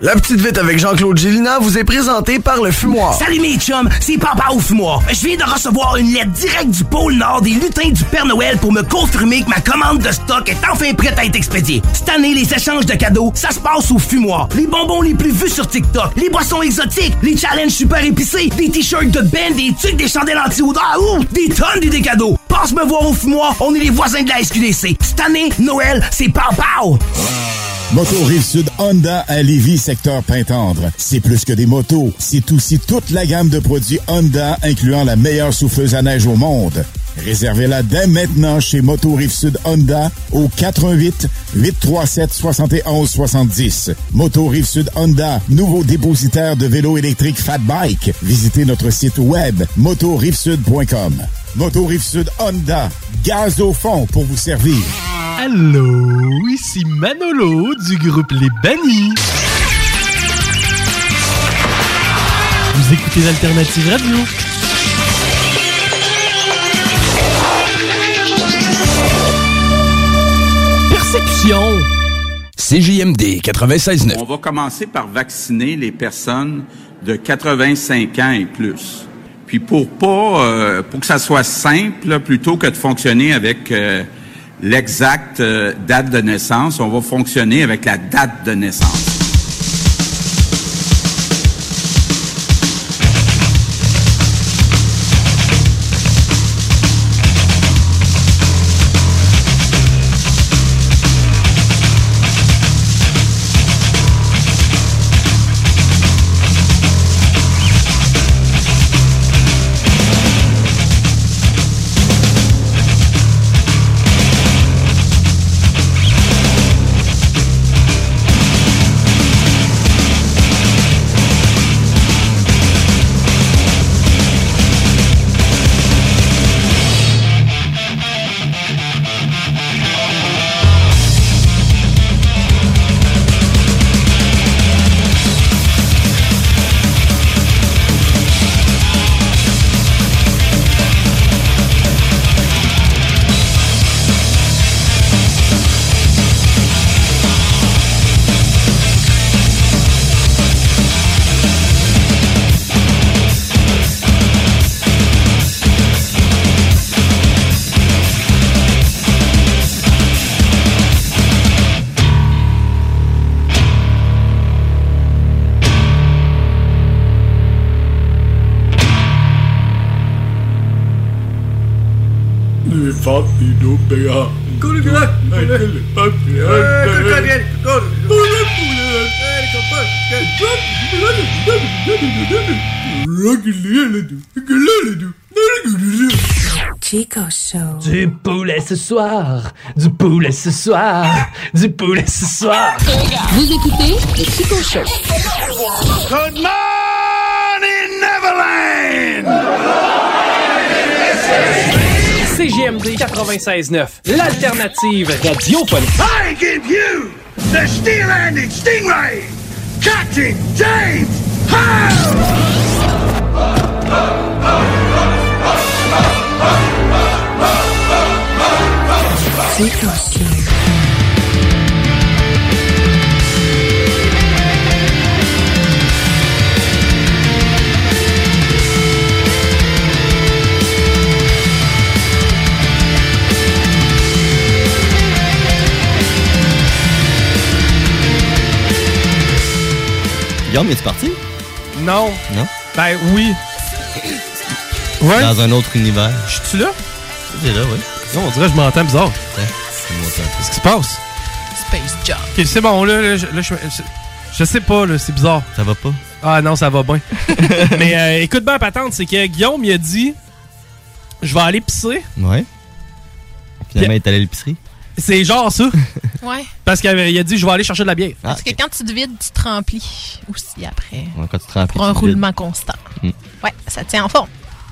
La petite vite avec Jean-Claude Gélina vous est présentée par le fumoir. Salut mes chums, c'est Papa au fumoir. Je viens de recevoir une lettre directe du pôle Nord des lutins du Père Noël pour me confirmer que ma commande de stock est enfin prête à être expédiée. Cette année, les échanges de cadeaux, ça se passe au fumoir. Les bonbons les plus vus sur TikTok, les boissons exotiques, les challenges super épicés, des t-shirts de Ben, des trucs, des chandelles anti-odeur, ouh, des tonnes d'idées cadeaux. Passe me voir au fumoir, on est les voisins de la SQDC. Cette année, Noël, c'est Pau Pau. Moto Rive-Sud Honda à Lévis, secteur Pintendre. C'est plus que des motos, c'est aussi toute la gamme de produits Honda, incluant la meilleure souffleuse à neige au monde. Réservez-la dès maintenant chez Moto Rive-Sud Honda au 88 837 71 70. Moto Rive-Sud Honda, nouveau dépositaire de vélos électriques Fat Bike. Visitez notre site web motorivesud.com. Moto Rive-Sud Honda, gaz au fond pour vous servir. Allô, ici Manolo du groupe Les Bannis. Vous écoutez l'Alternative Radio. Perception. CJMD 96.9. On va commencer par vacciner les personnes de 85 ans et plus. Puis pour pas, euh, pour que ça soit simple, plutôt que de fonctionner avec euh, l'exacte euh, date de naissance, on va fonctionner avec la date de naissance. Ce soir, du poulet ce soir, du poulet ce soir. Vous écoutez le Chico Show. Good morning, Neverland! CGMD 96.9, l'alternative radiophonique. I give you the steel-handed stingray, Captain James Guillaume, es-tu parti? Non. Non? Ben oui. Ouais. Dans un autre univers. Je suis là? Là, oui. Non, on dirait que je m'entends bizarre. Qu'est-ce Qu'est-ce qui se passe? Space Jump. Ok, c'est bon, là, là, je, là, je, je- je sais pas, là, c'est bizarre. Ça va pas? Ah non, ça va bien. [LAUGHS] Mais euh, écoute bien, patente, c'est que Guillaume, il a dit Je vais aller pisser. Ouais. Finalement, il est allé à l'épicerie. C'est genre ça. [LAUGHS] Ouais. Parce qu'il a dit, je vais aller chercher de la bière. Parce que quand tu te vides, tu te remplis aussi après. Ouais, quand tu te remplis, Pour un tu te vides. roulement constant. Mm. Ouais, ça tient en forme.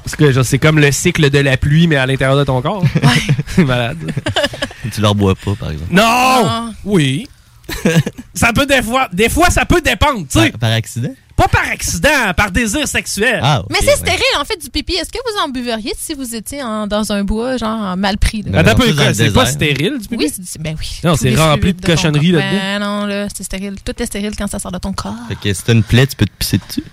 Parce que genre, c'est comme le cycle de la pluie, mais à l'intérieur de ton corps. [LAUGHS] C'est malade. [LAUGHS] Tu leur bois pas, par exemple. Non! Ah. Oui. [LAUGHS] ça peut des fois, des fois, ça peut dépendre, tu sais. Par, par accident? Pas par accident, par désir sexuel. Ah, Mais c'est stérile, en fait, du pipi. Est-ce que vous en buveriez si vous étiez en- dans un bois, genre mal pris? c'est pas désert. stérile du pipi? Oui, c'est ben oui. Non, c'est rempli de cochonneries là-dedans. Ben non, là, c'est stérile. Tout est stérile quand ça sort de ton corps. Fait que si t'as une plaie, tu peux te pisser dessus?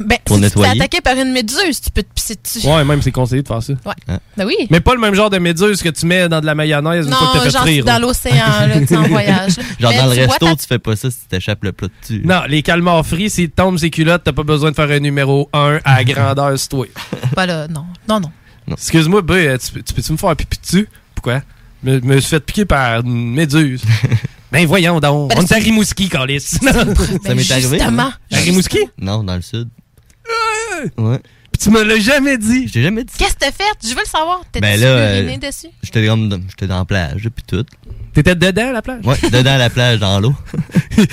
Ben, Pour si tu te fais nettoyer. attaquer par une méduse, tu peux te pisser dessus. Ouais, même c'est conseillé de faire ça. Ouais. Ben oui. Mais pas le même genre de méduse que tu mets dans de la mayonnaise une fois que t'as fait genre frire. dans l'océan, là, tu en [LAUGHS] voyage. Genre Mais dans le resto, ta- tu fais pas ça si tu t'échappes le plat dessus. Non, les calmars frits, s'ils tombent ses culottes, t'as pas besoin de faire un numéro 1 à [LAUGHS] grandeur sur toi. Pas là, non. Non, non. Excuse-moi, B, tu, peux- tu peux-tu me faire pipi dessus? Pourquoi? Je me, me suis fait piquer par une méduse. [LAUGHS] ben voyons donc. Ben, On est à Rimouski, Calis. [LAUGHS] Ça m'est arrivé. justement. À Rimouski? Non, dans le sud. Ouais. Puis tu me l'as jamais dit. Je t'ai jamais dit. Qu'est-ce que t'as fait? Je veux le savoir. T'as-tu Ben là, euh, uriné dessus? J'étais comme dans- j'étais dans la plage, puis tout. T'étais dedans à la plage? Ouais, dedans la plage, dans l'eau. [LAUGHS]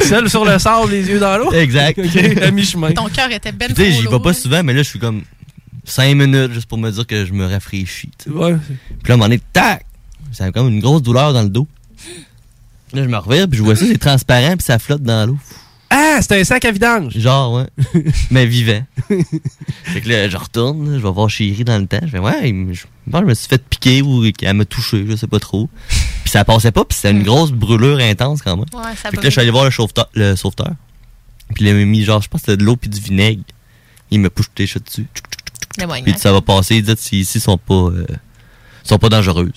Seul sur le sable, les yeux dans l'eau? Exact. [LAUGHS] OK, à mi-chemin. Ton cœur était ben Puis tu sais, j'y vais pas hein. souvent, mais là, je suis comme 5 minutes juste pour me dire que je me rafraîchis. Ouais. Puis là, à un moment donné, tac! Ça a comme une grosse douleur dans le dos. Là, je me revire, puis je vois ça, c'est transparent, puis ça flotte dans l'eau. Ah, c'est un sac à vidange. Genre, ouais. mais vivant. fait que là, je retourne, je vais voir chérie dans le temps. Je fais, ouais, je je me suis fait piquer ou qu'elle m'a touché, je sais pas trop. Puis ça passait pas, puis c'était une grosse brûlure intense quand même. Ouais, ça fait que là, je suis allé voir le sauveteur. Le sauveteur. Puis il m'a mis, genre, je pense que c'était de l'eau puis du vinaigre. Il m'a poussé ça dessus. Mais ouais, Puis ça va passer. Il dit si ici sont pas, euh, sont pas dangereuses.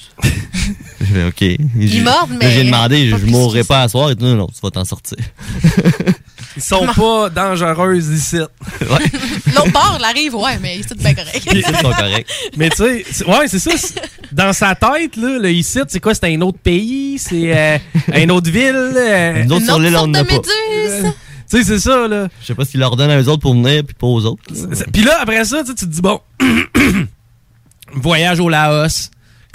je fais, [LAUGHS] OK. Ils mordent, mais J'ai demandé, je plus mourrai pas à soir. Il dit, non, non, tu vas t'en sortir. [LAUGHS] Ils sont pas dangereuses ici. [LAUGHS] L'autre bord, elle arrive, ouais, mais c'est bien correct. Ils sont corrects. Mais tu sais, ouais, c'est ça. Dans sa tête, là, le ici, c'est quoi? C'est un autre pays? C'est euh, une autre ville? euh, Nous autres, sur l'île, on n'en a pas. méduse. Tu sais, c'est ça, là. Je sais pas s'ils leur donnent à eux autres pour venir, puis pas aux autres. Puis là, après ça, tu sais, tu te dis, bon, [COUGHS] voyage au Laos.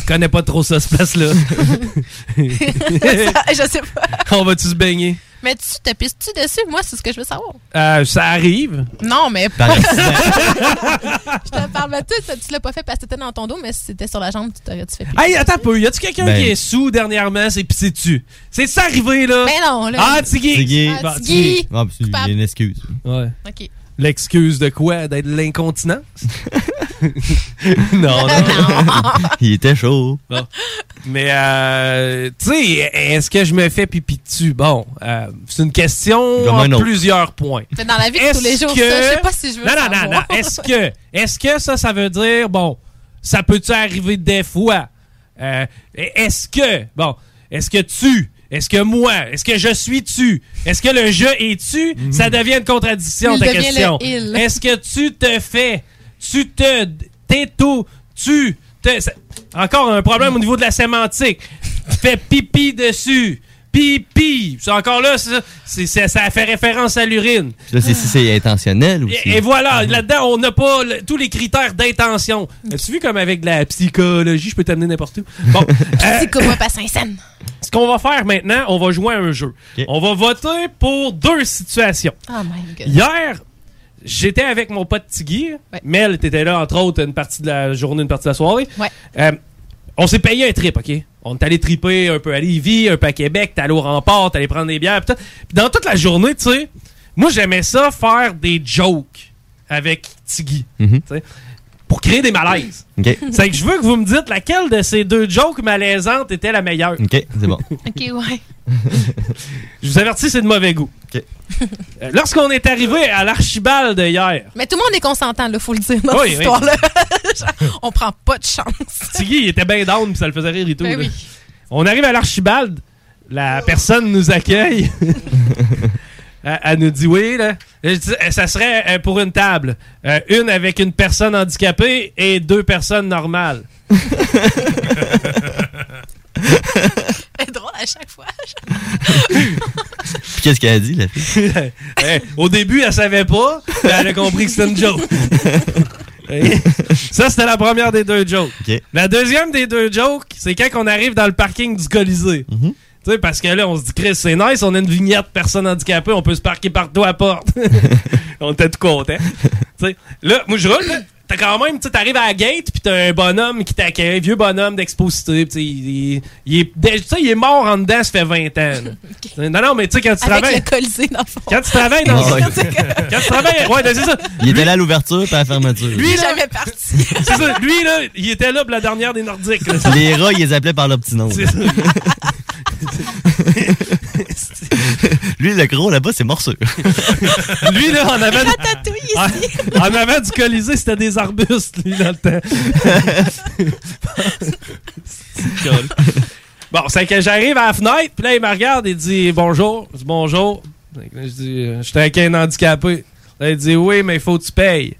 Je connais pas trop ça, cette place-là. [LAUGHS] je sais pas. On va-tu se baigner? Mais tu te pisses-tu dessus? Moi, c'est ce que je veux savoir. Euh, ça arrive. Non, mais pas. [LAUGHS] je te parle de tout. Tu l'as pas fait parce que t'étais dans ton dos, mais si c'était sur la jambe, tu t'aurais-tu fait pisser? Hey, attends un peu. Y a-tu quelqu'un Ben. qui est sous dernièrement? C'est pissé dessus? C'est ça arrivé, là? Ben non, là. Ah, Tiggy! Tiggy. Ah, Tiggy. Ah, puis il y a une excuse. Ouais. OK. L'excuse de quoi? D'être l'incontinence? [LAUGHS] non, non. [LAUGHS] [LAUGHS] Il était chaud. Bon. Mais, euh, tu sais, est-ce que je me fais pipi dessus? Bon, euh, c'est une question Comme un en autre. plusieurs points. C'est dans la vie de tous les Est-ce jours, que- ça. Je sais pas si je veux Non, non, non, savoir. non. Est-ce que, est-ce que ça, ça veut dire, bon, ça peut-tu arriver des fois? Euh, est-ce que, bon, est-ce que tu, est-ce que moi, est-ce que je suis tu, est-ce que le je est tu, ça devient une contradiction, Il ta question. Est-ce que tu te fais, tu te, t'es tout, tu, te, encore un problème au niveau de la sémantique. Tu fais pipi dessus. Pipi. C'est encore là, ça, c'est- c'est- ça fait référence à l'urine. Là, c'est si c'est intentionnel aussi. Et, et voilà, là-dedans, on n'a pas le- tous les critères d'intention. As-tu vu comme avec de la psychologie, je peux t'amener n'importe où? Bon, [LAUGHS] euh, pas Saint-Saëns. ce qu'on va faire maintenant, on va jouer à un jeu. On va voter pour deux situations. Oh my god. Hier, j'étais avec mon pote Tiggy. Mel, t'étais là, entre autres, une partie de la journée, une partie de la soirée. Ouais. Euh, on s'est payé un trip, OK? On est allé triper un peu à Lévis, un peu à Québec, t'es allé au rempart, t'es allé prendre des bières. pis tout. Puis dans toute la journée, tu sais, moi, j'aimais ça faire des jokes avec Tiggy. Mhm. tu sais, Pour créer des malaises. C'est que je veux que vous me dites laquelle de ces deux jokes malaisantes était la meilleure. OK, c'est bon. [LAUGHS] OK, ouais. [LAUGHS] Je vous avertis, c'est de mauvais goût. Euh, Lorsqu'on est arrivé à l'Archibald hier, Mais tout le monde est consentant, là, faut le dire, dans Oui, cette oui. histoire-là. [LAUGHS] On prend pas de chance. [LAUGHS] Tiggy il était bien down, puis ça le faisait rire et tout. Ben oui. On arrive à l'Archibald, la personne nous accueille. Elle, elle nous dit oui, là. Euh, Ça serait euh, pour une table. Euh, une avec une personne handicapée et deux personnes normales. Chaque fois. Puis qu'est-ce qu'elle a dit, la fille? [LAUGHS] Au début, elle savait pas, mais elle a compris que c'était une joke. [LAUGHS] ça, c'était la première des deux jokes. OK. La deuxième des deux jokes, c'est quand on arrive dans le parking du Colisée. Mhm. Tu sais, parce que là, on se dit, Chris, c'est nice, on a une vignette personne handicapée, on peut se parquer partout à la porte. [LAUGHS] on était tout sais, là, moi, je roule. T'as quand même, tu t'arrives à la gate, puis t'as un bonhomme qui t'accueille, un vieux bonhomme d'exposité, tu il, il- il est, tu sais, il est mort en dedans, ça fait 20 ans. [LAUGHS] Non, non, mais tu sais, quand tu Avec travailles... le Colisée, dans le fond. Quand tu travailles dans... [LAUGHS] [LAUGHS] Quand tu travailles... Ouais, ben, c'est ça. Il était là à l'ouverture puis à la fermeture. Lui, là, jamais parti. c'est ça. Lui, là, il était là pour la dernière des Nordiques. là. Les rats, ils les appelaient par leur petit nom. C'est ça. [LAUGHS] Lui, le gros là-bas, c'est morsure. [LAUGHS] Lui, là, en avant, ici. en, en avant du Colisée, c'était des arbustes, lui, dans le temps. [LAUGHS] C'est cool. bon, c'est que j'arrive à la fenêtre, puis là, il me regarde, il dit bonjour. Je dis bonjour. Là, Je dis, euh, je suis avec un handicapé. Là, il dit oui, mais il faut que tu payes.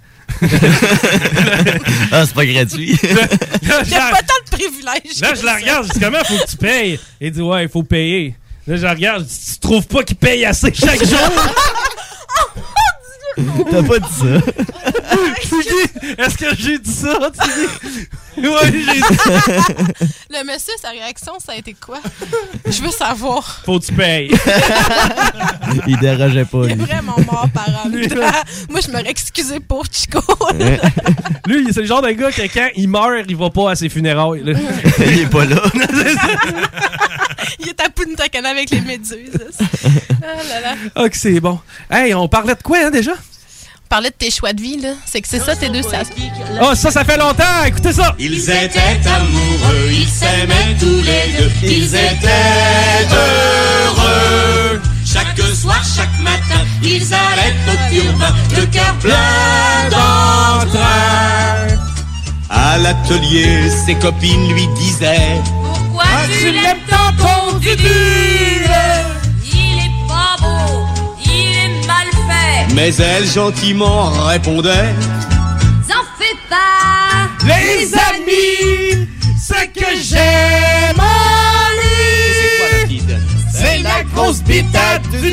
ah, c'est pas gratuit. Je- pas tant de privilèges. Là, je la regarde, je dis comment faut que tu payes? Il dit ouais, il faut payer. Là, je regarde, je dis tu trouves pas qu'il paye assez chaque jour? [LAUGHS] T'as pas dit ça. Tu dis, Est-ce que j'ai dit ça? Ouais, j'ai dit Le monsieur, sa réaction, ça a été quoi? Je veux savoir. Faut que tu payes. Il dérogeait pas, Il est lui. vraiment mort par [LAUGHS] temps. Moi, je m'aurais excusé pour Chico. Lui, c'est le genre de gars que quand il meurt, il va pas à ses funérailles. là. Il est pas là. [LAUGHS] [LAUGHS] Il est à Punta Cana avec les méduses. Ah là là. Ah, que c'est bon. Hey, on parlait de quoi, hein, déjà? On parlait de tes choix de vie, là. C'est que c'est ça, tes deux stations. Oh, ça, ça fait longtemps! Écoutez ça! Ils étaient amoureux, ils s'aimaient tous les deux, ils étaient heureux. Chaque soir, chaque matin, ils allaient au turbin, le cœur plein d'entrain. À l'atelier, ses copines lui disaient Pourquoi tu l'aimes tant? Il est pas beau, il est mal fait. Mais elle gentiment répondait. N'en fais pas. Les amis, ce que j'aime en lui, c'est la grosse bitate du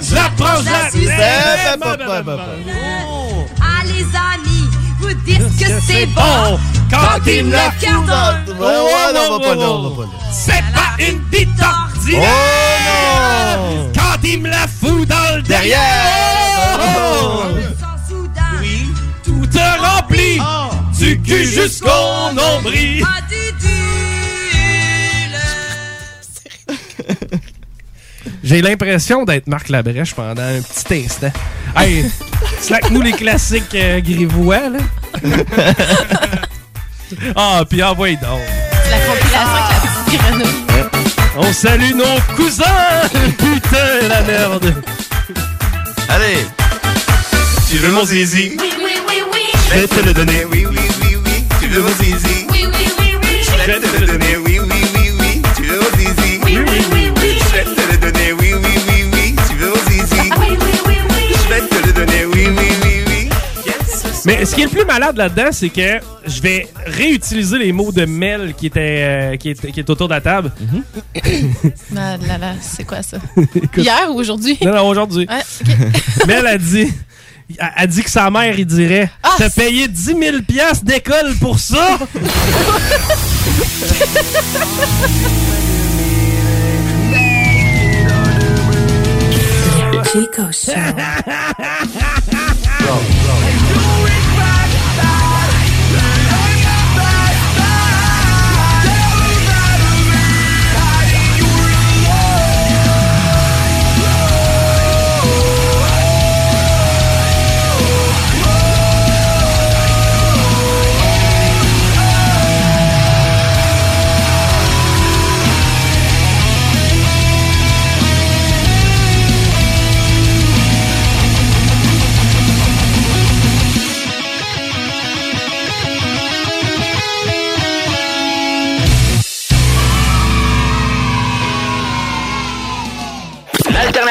Je la prends, je la les amis, vous que c'est bon quand il me la fout dans Ouais, ouais, non, on va pas là, on va pas là. C'est pas une bite ordinaire. Oh Quand il me la fout dans le derrière. Oh! Oui, Tout te remplit Du cul jusqu'au nombril J'ai l'impression d'être Marc Labrèche pendant un petit instant. Hey, [LAUGHS] slack-nous les classiques euh, grivois, là. [LAUGHS] ah, puis envoyez donc. La compilation avec la petite grenouille. On salue nos cousins! Putain, la merde! Allez! Tu veux mon zizi? Oui, oui, oui, oui. Je vais te le donner, oui, oui, oui, oui. Tu veux mon zizi? Oui, oui, oui, oui. Je vais te le donner, oui, oui, oui, Mais ce qui est le plus malade là-dedans, c'est que je vais réutiliser les mots de Mel qui était, euh, qui est, qui est autour de la table. [LAUGHS] Ah là là, c'est quoi ça? Hier ou aujourd'hui? Non, non, aujourd'hui. Ouais. [LAUGHS] Mel a dit, a, a dit que sa mère, il dirait Ah, T'as payé 10 000 piastres d'école pour ça? [LAUGHS] Chico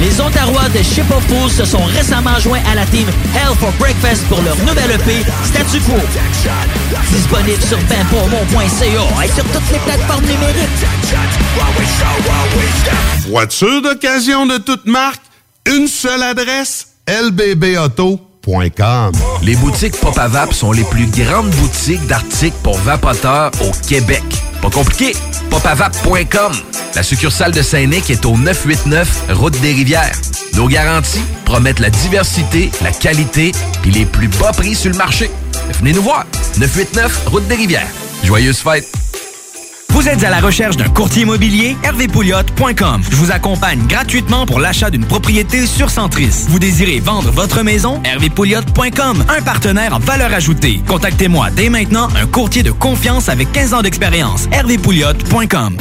Les Ontarois de Ship of Fools se sont récemment joints à la team Hell for Breakfast pour leur nouvelle EP Statu Quo. Disponible sur benpourmont.ca et sur toutes les plateformes numériques. Voiture d'occasion de toute marque, une seule adresse, lbbauto.com. Les boutiques Pop à Vap sont les plus grandes boutiques d'articles pour vapoteurs au Québec. Pas compliqué, popavap.com. La succursale de Saint-Nic est au 989 Route des Rivières. Nos garanties promettent la diversité, la qualité et les plus bas prix sur le marché. Venez nous voir, 989 Route des Rivières. Joyeuses fêtes! Vous êtes à la recherche d'un courtier immobilier? hervépouliot.com. Je vous accompagne gratuitement pour l'achat d'une propriété sur Centris. Vous désirez vendre votre maison? hervépouliot.com. Un partenaire en valeur ajoutée. Contactez-moi dès maintenant un courtier de confiance avec 15 ans d'expérience. hervépouliot.com.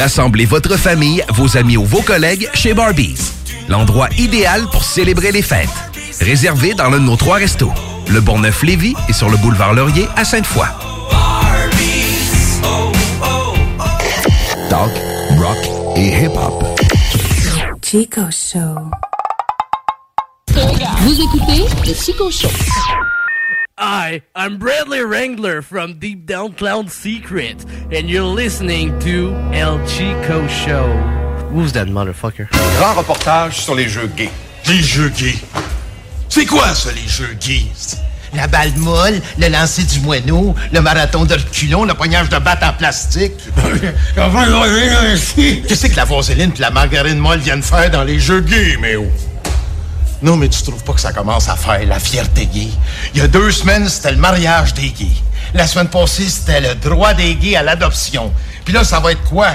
Rassemblez votre famille, vos amis ou vos collègues chez Barbies. L'endroit idéal pour célébrer les fêtes. Réservé dans l'un de nos trois restos. Le Bonneuf-Lévis et sur le boulevard Laurier à Sainte-Foy. Talk, rock et hip-hop. Chico Show. Vous écoutez le Chico Show. Hi, I'm Bradley Wrangler from Deep Down Cloud Secret, and you're listening to El Chico Show. Who's that motherfucker? Grand reportage sur les jeux gays. Les jeux gays. C'est quoi ça, les jeux gays? La balle molle, le lancer du moineau, le marathon de reculon, le poignage de batte en plastique. [LAUGHS] Qu'est-ce que la vaseline et la margarine molle viennent faire dans les jeux gays, mais oh? Non, mais tu trouves pas que ça commence à faire la fierté gay? Il y a deux semaines, c'était le mariage des gays. La semaine passée, c'était le droit des gays à l'adoption. Puis là, ça va être quoi?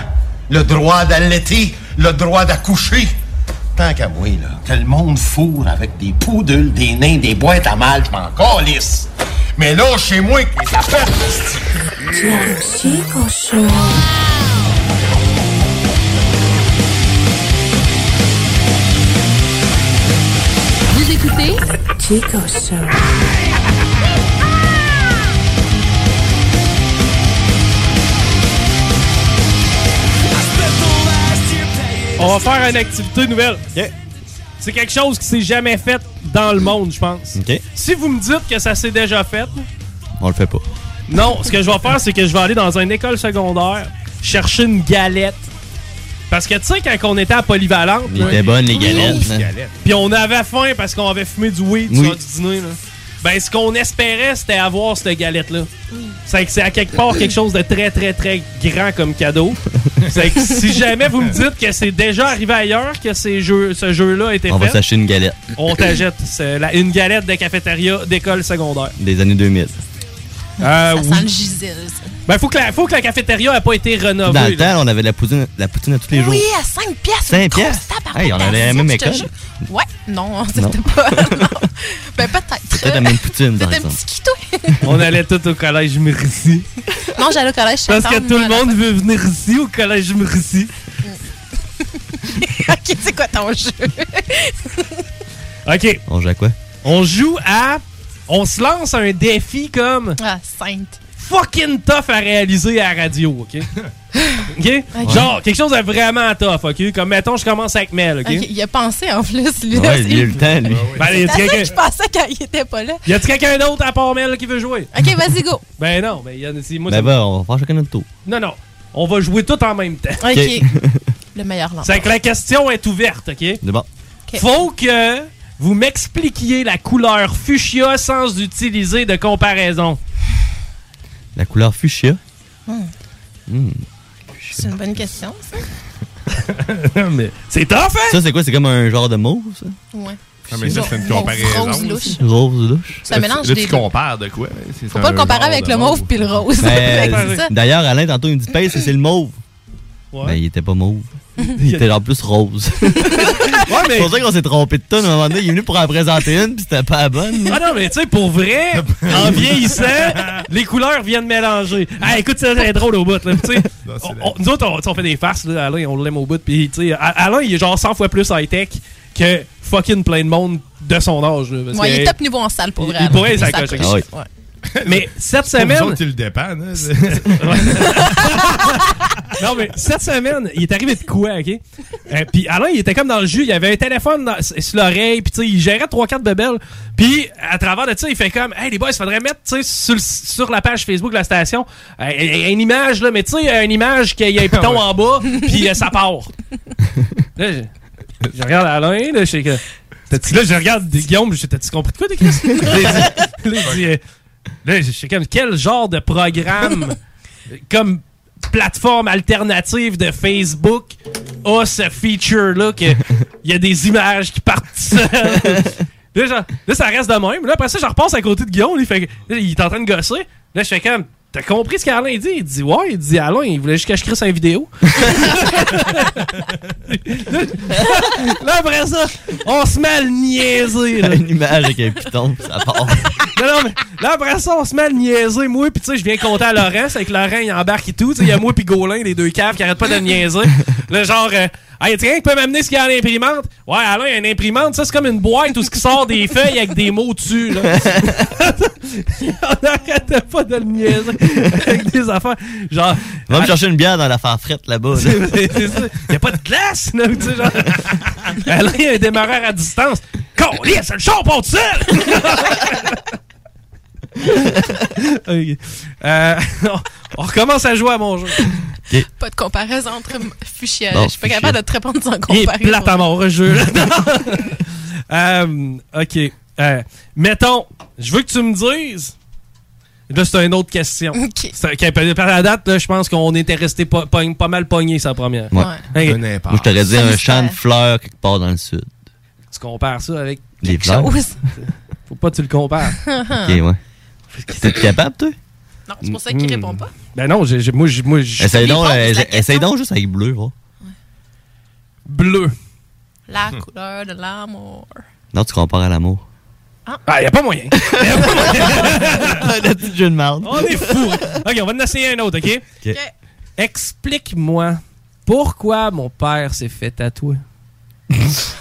Le droit d'allaiter, le droit d'accoucher. Tant qu'à moi, là, que le monde fourre avec des poudules, des nains, des boîtes à mal, je m'en calisse. Mais là, chez moi, que les affaires... Vous écoutez Chico Show. On va faire une activité nouvelle. C'est quelque chose qui s'est jamais fait dans le monde, je pense. Si vous me dites que ça s'est déjà fait, On le fait pas. non, ce que je vais faire, c'est que je vais aller dans une école secondaire chercher une galette. Parce que tu sais, quand on était à Polyvalente. Bonnes, les galettes. hein. Puis on avait faim parce qu'on avait fumé du weed Oui. sur du dîner. Là. Ben, ce qu'on espérait, c'était avoir cette galette-là. C'est que c'est à quelque part quelque chose de très, très, très grand comme cadeau. c'est que si jamais vous me dites que c'est déjà arrivé ailleurs que ces jeux, ce jeu-là a été On va s'acheter une galette. on t'achète c'est la- une galette de cafétéria d'école secondaire. Des années 2000. Euh, Ça oui. sent le gisel, ça. Ben, faut que la, faut que la cafétéria ait pas été rénovée. Dans le là. temps, on avait la poutine, la poutine à tous les jours. Oui, à 5 piastres. 5 une grosse piastres? Hey, on allait à la même école. jure. Ouais, non, [LAUGHS] c'était pas. non. Ben, peut-être. Peut-être la même poutine, par C'était un petit quito. On allait tous au collège Merci. Non, j'allais au collège Parce que tout le monde veut venir ici au collège Merci. [LAUGHS] ok, c'est quoi ton jeu? [LAUGHS] OK. On joue à quoi? On joue à. On se lance un défi comme Ah, sainte. fucking tough à réaliser à la radio, [LAUGHS] OK? OK? Genre, quelque chose de vraiment tough, OK? Comme, mettons, je commence avec Mel, OK? Ok, il a pensé en plus, lui. Ouais, il a eu le temps, lui. Ben, y C'est ça que quelqu'un je pensais quand il était pas là. y a-tu quelqu'un d'autre à part Mel qui veut jouer? Ok, vas-y, go. [LAUGHS] Ben non, ben, y a, c'est moi. Ben ça- va, on va faire chacun notre tour. Non, non. On va jouer tout en même temps. Ok. Le meilleur langage. C'est que la question est ouverte, OK? C'est bon. Faut que vous m'expliquiez la couleur fuchsia sans utiliser de comparaison. La couleur fuchsia? Hmm. Hmm. C'est une bonne question, ça. [LAUGHS] Mais c'est tough, hein? Ça, c'est quoi? C'est comme un genre de mauve, ça? Ouais. Ah, mais ça, c'est une comparaison. Rose louche. Rose louche. Un mélange Là, des tu compares de quoi? C'est Faut pas le comparer avec le mauve puis le rose. [LAUGHS] Ça. Ben, D'ailleurs, Alain, tantôt, il me dit Pace, c'est le mauve. Ouais. Ben, il était pas mauve. [LAUGHS] Il était en plus rose. mais- C'est pour ça qu'on s'est trompé de tonne. À un moment donné, il est venu pour en présenter une, puis c'était pas la bonne. Ah non, mais tu sais, pour vrai, en [LAUGHS] vieillissant, les couleurs viennent mélanger. Ah, écoute, ça, c'est drôle au bout. Là, tu sais. On- on- nous autres, on, fait des farces. Là, Alain, on l'aime au bout. Puis, tu sais, Alain, il est genre 100 fois plus high-tech que fucking plein de monde de son âge. là, parce Ouais, il est top niveau en salle pour Il- vrai. il pourrait, coche. Ah oui. Ouais. Mais cette Pour semaine. autres, le dépannes. [LAUGHS] non, mais cette semaine, il est arrivé de quoi, OK? Euh, puis Alain, il était comme dans le jus. Il avait un téléphone dans- sur l'oreille. Puis, tu sais, il gérait 3-4 bebelles. Puis, à travers de ça, il fait comme, hey, les boys, il faudrait mettre, tu sais, sur, la page Facebook de la station, euh, une image, là, mais tu sais, une image qu'il y a un piton [LAUGHS] en bas, puis euh, ça part. là, je, je regarde Alain, là, je sais que. Là, je regarde Guillaume, je t'as-tu compris de quoi, t'es Chris? [LAUGHS] euh, là, je sais comme, quel genre de programme, comme plateforme alternative de Facebook, a ce feature-là qu'il [LAUGHS] y a des images qui partent. [LAUGHS] Là, genre, là, ça reste de même. Là, après ça, je repasse à côté de Guillaume. là, Il, fait, là, il est en train de gosser. Là, je fais comme, t'as compris ce qu'Alain dit? Il dit, ouais. Il dit, Alain, il voulait juste que je crisse une vidéo. [LAUGHS] [LAUGHS] là, après ça, on se met à le niaiser. là. Une image avec un piton, ça part. Non, non, mais là, après ça, on se met à le niaiser, moi, pis tu sais, je viens compter à Laurent, c'est avec Laurent, il embarque et tout, tu sais, il y a moi pis Gaulin, les deux caves qui arrêtent pas de le niaiser. Là, genre, euh, hey, tiens, qui peut m'amener ce qu'il y a à l'imprimante? Ouais, Alain, il y a une imprimante, ça, c'est comme une boîte où ce qui sort des feuilles avec des mots dessus, là. [LAUGHS] on n'arrêtait pas de le niaiser [LAUGHS] avec des affaires. Genre. Va me chercher une bière dans l'affaire frette là-bas. là. C'est c'est ça. Il a pas de glace, là, tu sais, genre. [LAUGHS] Alain, il y a un démarreur à distance. Collier, c'est le char pas tout. [LAUGHS] Euh, on recommence à jouer à mon jeu. Pas de comparaison entre. Bon, je suis pas capable de te répondre sans Il est comparaison. plate à jeu. Euh, OK. Euh, mettons, je veux que tu me dises... Là, c'est une autre question. [LAUGHS] OK. C'est- ok, par la date, là, je pense qu'on était resté pas, pas- pas mal pogné sa première. Ouais. Moi, je t'aurais dit un champ de fleurs quelque part dans le sud. Tu compares ça avec Des quelque fleurs? chose? [LAUGHS] Faut pas que tu le compares. [LAUGHS] Ok, ouais. T'es capable, toi? Non, c'est pour ça qu'il répond pas. Ben non, j'ai, j'ai- moi, Essaye donc, euh, essaye- donc juste avec bleu, va. Bleu. La couleur de l'amour. Non, tu compares à l'amour. Ah, y a pas moyen. [LAUGHS] Le [LAUGHS] petit jeu de merde. On est fou. OK, on va en essayer un autre, OK? Ok. Explique-moi pourquoi mon père s'est fait tatouer. [LAUGHS] c'est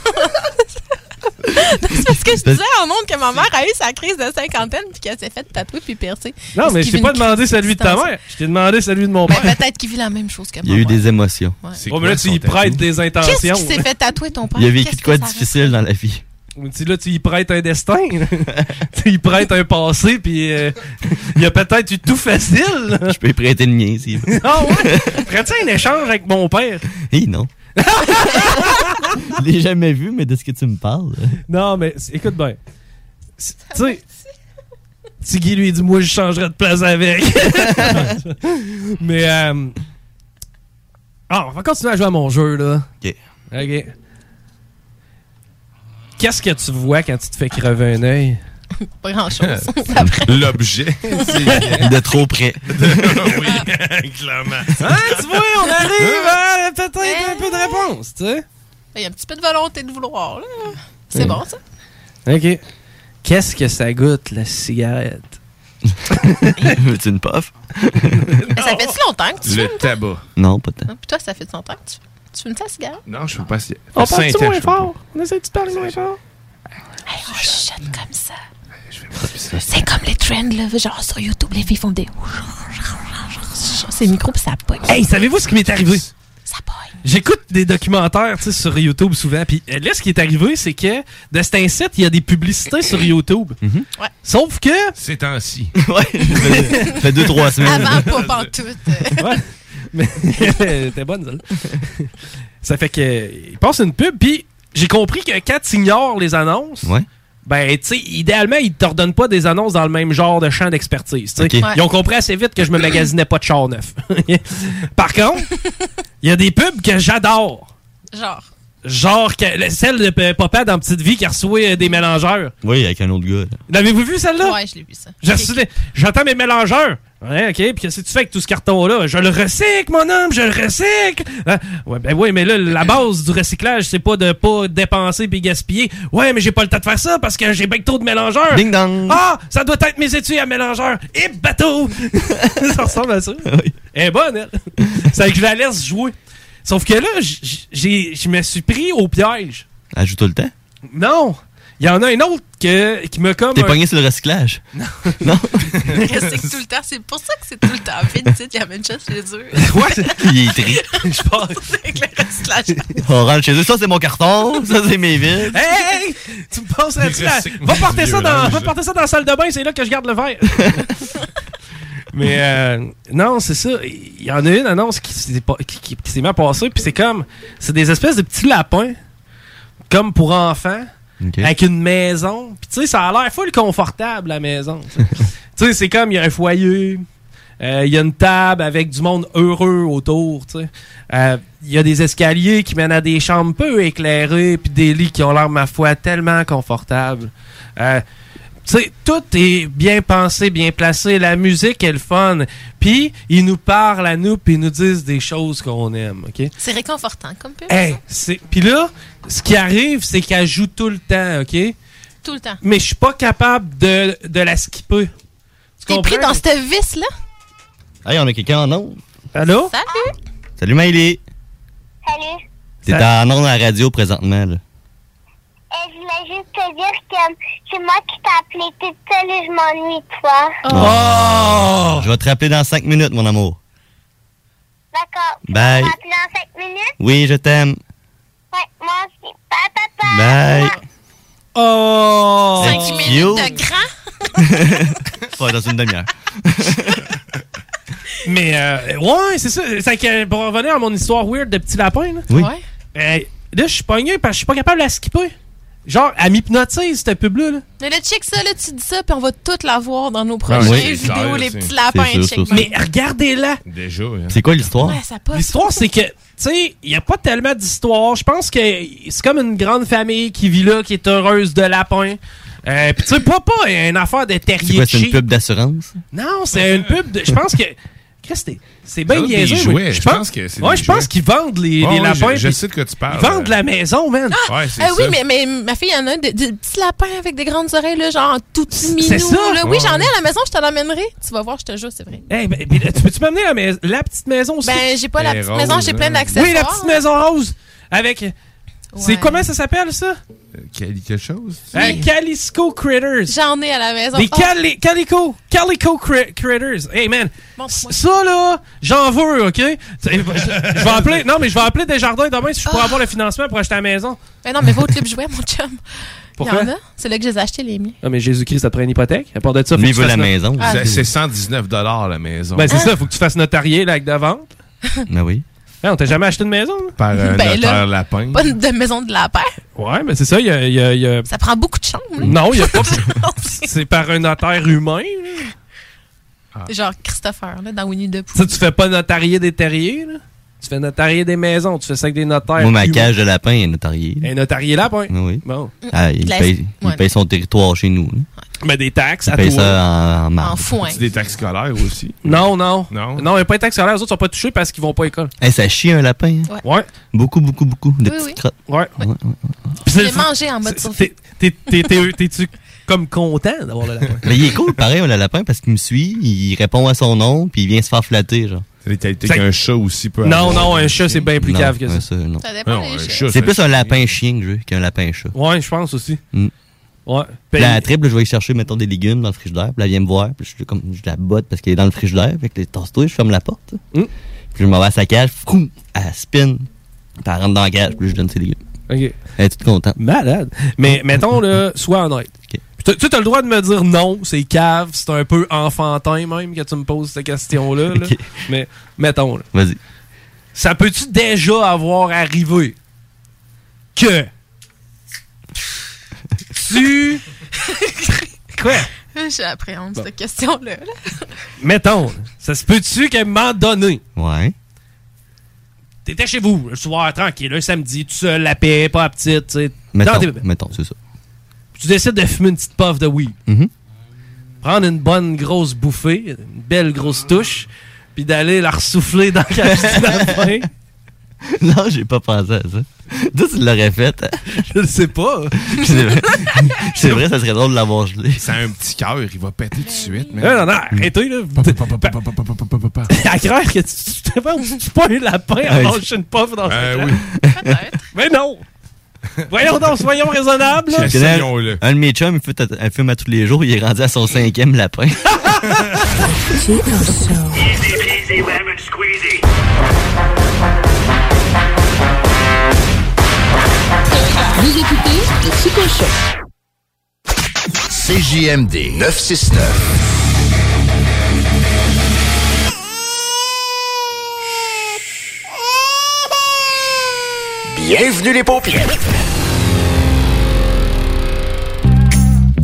parce que je disais en ondes que ma mère a eu sa crise de cinquantaine puis qu'elle s'est fait tatouer puis percer. Non, mais je t'ai pas demandé celui de ta mère. Je t'ai demandé celui de mon Ben, père. peut-être qu'il vit la même chose que Il y a moi. eu des émotions. Oh, mais là, tu y prêtes des intentions. Qu'est-ce qui s'est fait tatouer ton père? Il a vécu de quoi de difficile dans la vie. Tu, là, tu y prêtes un destin. [LAUGHS] tu y prêtes un passé, puis euh, il y a peut-être eu tout facile. Je peux y prêter le mien, s'il veut. Ah ouais? Ferais-tu un échange avec mon père? Hé, non. Je l'ai jamais vu, mais de ce que tu me parles. Non, mais écoute bien. Tu sais, Tiggy lui dit Moi, je changerais de place avec. [LAUGHS] mais. Euh... Ah, on va continuer à jouer à mon jeu, là. Ok. Ok. Qu'est-ce que tu vois quand tu te fais crever un œil? [LAUGHS] Pas grand-chose. [LAUGHS] L'objet. [LAUGHS] De trop près. oui, clairement. Hein, tu vois, on arrive à peut-être un peu de réponse, tu sais. Il y a un petit peu de volonté de vouloir, là. C'est bon, ça? Ok. Qu'est-ce que ça goûte, la cigarette? Veux-tu une puff? Mais ça fait-tu longtemps que tu fumes? Le tabac. Non, pas tant. Puis toi, ça fait longtemps que tu, tu fumes ta cigarette? Non, je ne pas si. On parle-tu moins fort? On essaie de parler moins fort? Hey, on chuchote comme ça. C'est comme les trends, là, genre sur YouTube, les filles font des... C'est le micro, puis ça pogne. Hey, savez-vous ce qui m'est arrivé? Ça pogne. J'écoute des documentaires sur YouTube souvent. Puis euh, là, ce qui est arrivé, c'est que de cet site, il y a des publicités sur YouTube. Ouais. Sauf que. C'est temps-ci. [LAUGHS] ouais. Ça fait deux, trois semaines. Avant, pas pantoute. ouais. Mais [LAUGHS] t'es bonne, celle Ça fait que. Il passe une pub, puis j'ai compris que quand tu ignores les annonces. Ouais. Ben, tu sais, idéalement, ils t'ordonnent pas des annonces dans le même genre de champ d'expertise. Ouais. Ils ont compris assez vite que je me magasinais pas de char neuf. [LAUGHS] Par contre, il y a des pubs que j'adore. Genre. Genre que, celle de Papa dans Petite Vie qui reçoit euh, des mélangeurs. Oui, avec un autre gars. L'avez-vous vu celle-là? Ouais, je l'ai vu, ça. J'entends mes mélangeurs. Ouais, ok. Puis qu'est-ce que tu fais avec tout ce carton-là? Je le recycle, mon homme, je le recycle! Ah, ouais, ben oui, mais là, la base du recyclage, c'est pas de pas dépenser puis gaspiller. Ouais, mais j'ai pas le temps de faire ça parce que j'ai bien trop de mélangeurs. Ding dong! Ah, ça doit être mes études à mélangeurs. Et bateau! [LAUGHS] ça ressemble à ça. Elle est bonne, elle. C'est que je la laisse jouer. Sauf que là, je me suis pris au piège. Elle joue tout le temps? Non! Il y en a un autre que, qui me comme. T'es un- pogné sur le recyclage. [LAUGHS] Recycle [LAUGHS] tout le temps. C'est pour ça que c'est tout le temps vite. Il y a même chose chez eux. [LAUGHS] Ouais. Il est tri. Je pense. Avec le recyclage. On rentre chez eux. Ça, c'est mon carton. Ça, c'est mes vides. Hey, hey! Tu me passes là-dessus, là. Va porter ça dans, va porter ça dans la salle de bain, c'est là que je garde le verre. Mais euh, non, c'est ça. Il y en a une annonce qui s'est pas- qui, qui- qui s'est mis à passer, puis c'est comme. C'est des espèces de petits lapins, comme pour enfants, avec une maison. Puis tu sais, ça a l'air full confortable, la maison. [LAUGHS] tu sais. C'est comme, il y a un foyer, euh, il y a une table avec du monde heureux autour, tu sais. Euh, Il y a des escaliers qui mènent à des chambres peu éclairées, puis des lits qui ont l'air, ma foi, tellement confortables. Euh, sais, tout est bien pensé, bien placé. La musique est le fun. Puis, ils nous parlent à nous, puis ils nous disent des choses qu'on aime, OK? C'est réconfortant comme pub. Hey, c'est... Puis là, ce qui arrive, c'est qu'elle joue tout le temps, OK? Tout le temps. Mais je suis pas capable de, de la skipper. Tu T'es pris dans cette vis-là? Hey, on a quelqu'un en ondes. Allô? Salut! Salut, Maïli. Salut. T'es en ondes à la radio présentement, là. Euh, je voulais juste te dire que c'est moi qui t'ai appelé toute seule et je m'ennuie de toi. Oh! Je vais te rappeler dans 5 minutes, mon amour. D'accord. Bye. Tu vas m'appeler dans 5 minutes? Oui, je t'aime. Ouais, moi aussi. Bye, bye, bye. Bye. Oh! Cinq Cinq minutes minutes de grand? [LAUGHS] Ouais, dans une demi-heure. [LAUGHS] Mais, euh, ouais, c'est ça. C'est que, pour revenir à mon histoire weird de petit lapin, là. Oui. Ouais. euh, là, je suis pogné parce que je suis pas capable de la skipper. Genre, elle m'hypnotise, cette pub-là. là. Mais là, check ça, là, tu dis ça, puis on va tout l'avoir dans nos Ah prochaines oui, vidéos, clair, les c'est- petits lapins. c'est sûr, Mais regardez-la. Déjà, hein. C'est quoi l'histoire? Ouais, ça passe. L'histoire, c'est que, tu sais, il n'y a pas tellement d'histoire. Je pense que c'est comme une grande famille qui vit là, qui est heureuse de lapins. Euh, Puis, tu sais, pas, pas une affaire de C'est terrier quoi, c'est une pub d'assurance? Non, c'est une pub de. Je pense que. Qu'est-ce que c'est? C'est bien jouets. Je pense que c'est Ouais, je pense qu'ils vendent les, lapins. je- sais de quoi tu parles. Ils vendent la maison, man. Ouais, c'est Ah oui, ça. mais, mais ma fille, il y en a des, des petits lapins avec des grandes oreilles, là, genre tout petit minou. C'est ça? Là. Oui, Ouais. j'en ai à la maison, je te l'emmènerai. Tu vas voir, je te jure, c'est vrai. Hey, ben, ben, tu peux-tu m'amener la, mais- la petite maison aussi? Ben, j'ai pas la petite rose, maison, j'ai hein. plein d'accessoires. Oui, la petite maison rose. Avec. C'est comment ça s'appelle, ça? Quelque chose? Euh, Calisco Critters. J'en ai à la maison. Des Oh, cali Calico, Calico Cri- Critters. Hey man, ça là, j'en veux, ok? Je, vais appeler, non mais je vais appeler Desjardins demain si je pourrais Ah. avoir le financement pour acheter la maison. Ben non, mais va au club jouet, mon chum. Pourquoi? Il y en a. C'est là que je les ai achetés, les miens. Ah mais Jésus-Christ, ça te prend une hypothèque? À part de ça, faut que tu la maison. Ah. C'est- C'est 119 la maison. Ben c'est ça, faut que tu fasses notarier l'acte de vente. Ben oui. On t'a jamais acheté de maison? là? Par un Ben notaire là, lapin. Pas de maison de lapin. Ouais, mais c'est ça, il y a, y a- il y a- Ça prend beaucoup de chambres. là. Non, il y a pas. [LAUGHS] c'est par un notaire humain. là. C'est Genre Christopher, là, dans Winnie the Pooh. Ça, tu fais pas notarier des terriers, là? Tu fais notarier des maisons, tu fais ça avec des notaires. Moi, ma cage de lapin est notariée. Un notarié lapin? Oui. Bon. Ah, il, La- paye, il ouais. paye son territoire chez nous. là. Mais des taxes Il à paye toi. ça en, en. En foin. C'est des taxes scolaires aussi? [LAUGHS] Non, non. Non? Non, il n'y a pas de taxes scolaires. Les autres sont pas touchés parce qu'ils vont pas à l'école. Hey, ça chie un lapin. hein? Ouais. Beaucoup, beaucoup, beaucoup de Oui, petites oui. crottes. Ouais. Ouais, ouais. Puis Je c'est l'ai mangé en mode c'est- survie. t'es- t'es- t'es- t'es- T'es-tu comme content d'avoir le lapin? [LAUGHS] Mais il est cool, pareil, le lapin, parce qu'il me suit, il répond à son nom, puis il vient se faire flatter, genre. Qu'un chat aussi peut Non, avoir. non, un chat, c'est bien plus Non, cave que ouais, ça. non. Ça dépend des C'est plus un lapin chien que je veux qu'un lapin chat. Ouais, je pense aussi. Mm. Ouais. Puis la triple, je vais y chercher, mettons, des légumes dans le frigidaire. Puis là, elle vient me voir. Puis je, comme, je la botte parce qu'elle est dans le frigidaire. Fait que tasse-toi, je ferme la porte. Mm. Puis je m'en vais à sa cage. Fou, elle spin. Puis elle rentre dans la cage. Puis je donne ses légumes. OK. Elle est toute contente. Malade. Mais mettons, là, sois honnête. Tu as le droit de me dire non, c'est cave, c'est un peu enfantin même que tu me poses cette question-là. là. Mais mettons, là. Vas-y. ça peut-tu déjà avoir arrivé que tu... [LAUGHS] Quoi? J'appréhende cette question-là. là. Mettons, ça se peut-tu qu'à un moment donné, Ouais. t'étais chez vous, le soir, tranquille, un samedi, tout seul, la paix, pas la petite, tu sais. Mettons, mettons, c'est ça. Tu décides de fumer une petite puff de weed. Mhm. prendre une bonne grosse bouffée, une belle grosse touche, puis d'aller la ressouffler dans fin. Non, j'ai pas pensé à ça. Toi, tu l'aurais fait. hein? Je ne sais pas. C'est vrai. C'est vrai, ça serait drôle de l'avoir gelé. C'est un petit cœur, il va péter tout de suite. Non, non, non, arrêtez, là. À croire que tu tu te penses que tu pas un lapin Ouais. manger une puff dans Euh, oui. Mais non! [LAUGHS] Voyons donc, soyons raisonnables. là. Je connais un, un de mes chums, il fait un film à tous les jours, il est rendu à son cinquième lapin. Chico Show. Easy peasy lemon squeezy. Vous écoutez le Chico Show. CJMD 969. Bienvenue les paupières.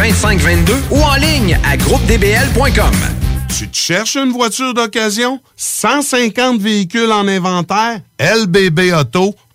418-681-2522 ou en ligne à groupedbl.com. Tu te cherches une voiture d'occasion? 150 véhicules en inventaire? lbbauto.com.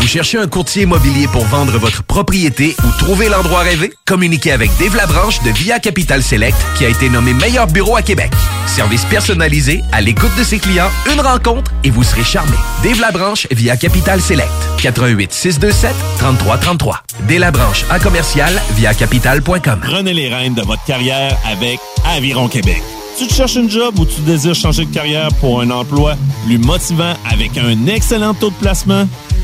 Vous cherchez un courtier immobilier pour vendre votre propriété ou trouver l'endroit rêvé? Communiquez avec Dave Labranche de Via Capital Select qui a été nommé meilleur bureau à Québec. Service personnalisé, à l'écoute de ses clients, une rencontre et vous serez charmé. Dave Labranche via Capital Select. 88 627 3333. Dave Labranche à commercial via capital.com. Prenez les rênes de votre carrière avec Aviron Québec. Tu cherches une job ou tu désires changer de carrière pour un emploi plus motivant avec un excellent taux de placement?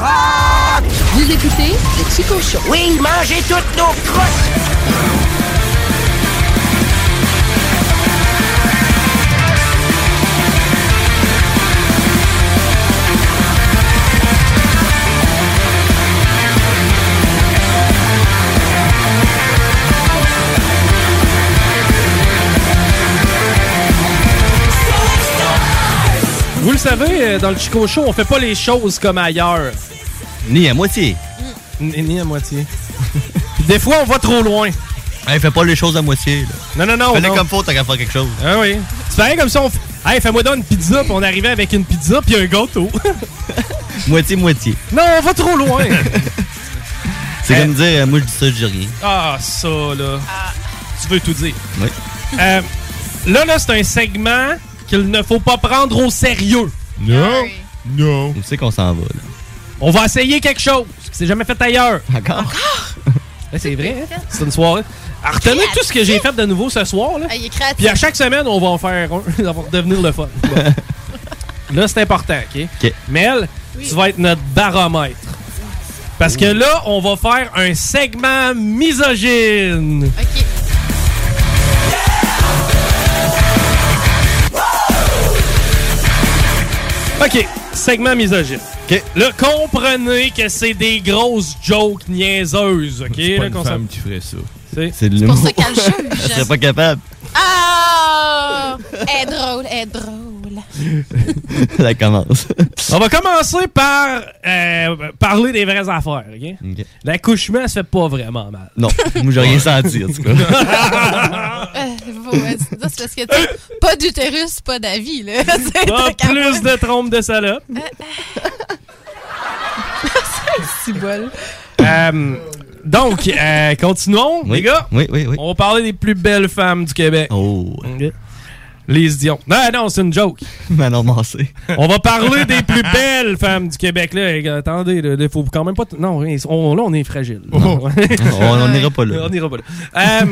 Vous écoutez le Chico Show. Oui, mangez toutes nos crottes! Savez, euh, dans le Chico Show, on fait pas les choses comme ailleurs. Ni à moitié. Ni, ni à moitié. [LAUGHS] Des fois, on va trop loin. Hey, fais pas les choses à moitié. Là. Non, non, non. Fais-les comme faut, t'as qu'à faire quelque chose. Ah oui. C'est pareil comme ça, on fait... Hey, fais-moi donc une pizza, puis on arrivait avec une pizza, puis un gâteau. [LAUGHS] Moitié-moitié. non, on va trop loin. [LAUGHS] C'est Euh, comme dire, euh, moi je dis ça, je dis rien. ah, ça, là. Tu veux tout dire. Oui. Euh, là, là, c'est un segment qu'il ne faut pas prendre au sérieux. Non. Non. On sait qu'on s'en va, là. On va essayer quelque chose qui s'est jamais fait ailleurs. Encore? Ouais, c'est vrai, hein? c'est une soirée. Ah, Retenez tout ce que j'ai fait de nouveau ce soir. Là. Ah, il est créatif. Puis à chaque semaine, on va en faire un. [LAUGHS] Ça va devenir le fun. Bon. [LAUGHS] là, c'est important, OK? OK. Mel, tu vas être notre baromètre. Parce que là, on va faire un segment misogyne. OK. OK, segment misogyne. OK. Là, comprenez que c'est des grosses jokes niaiseuses, OK? C'est pas là, une femme qui ferait ça. C'est C'est de pour l'humour. ça qu'elle juge. [LAUGHS] Elle serait pas capable. Ah! Elle est drôle, elle est drôle. Ça [LAUGHS] commence. On va commencer par euh, parler des vraies affaires, OK? OK. L'accouchement se fait pas vraiment mal. Non, moi j'ai rien senti en tout cas. [LAUGHS] Euh, faut- ouais, c'est ça, c'est parce que t'as pas d'utérus, pas d'avis, là. [LAUGHS] C'est Pas plus de trompes de salope. si bol. Euh, donc, euh, continuons, Oui. les gars. Oui, oui, oui. On va parler des plus belles femmes du Québec. Oh. Les Dion. Non, non, c'est une joke. Manon Massé. On va parler des plus belles femmes du Québec. Là. Et, Attendez, il faut quand même pas... t- Non, on- là, on est fragile. on on n'ira pas là. On n'ira pas là. [LAUGHS]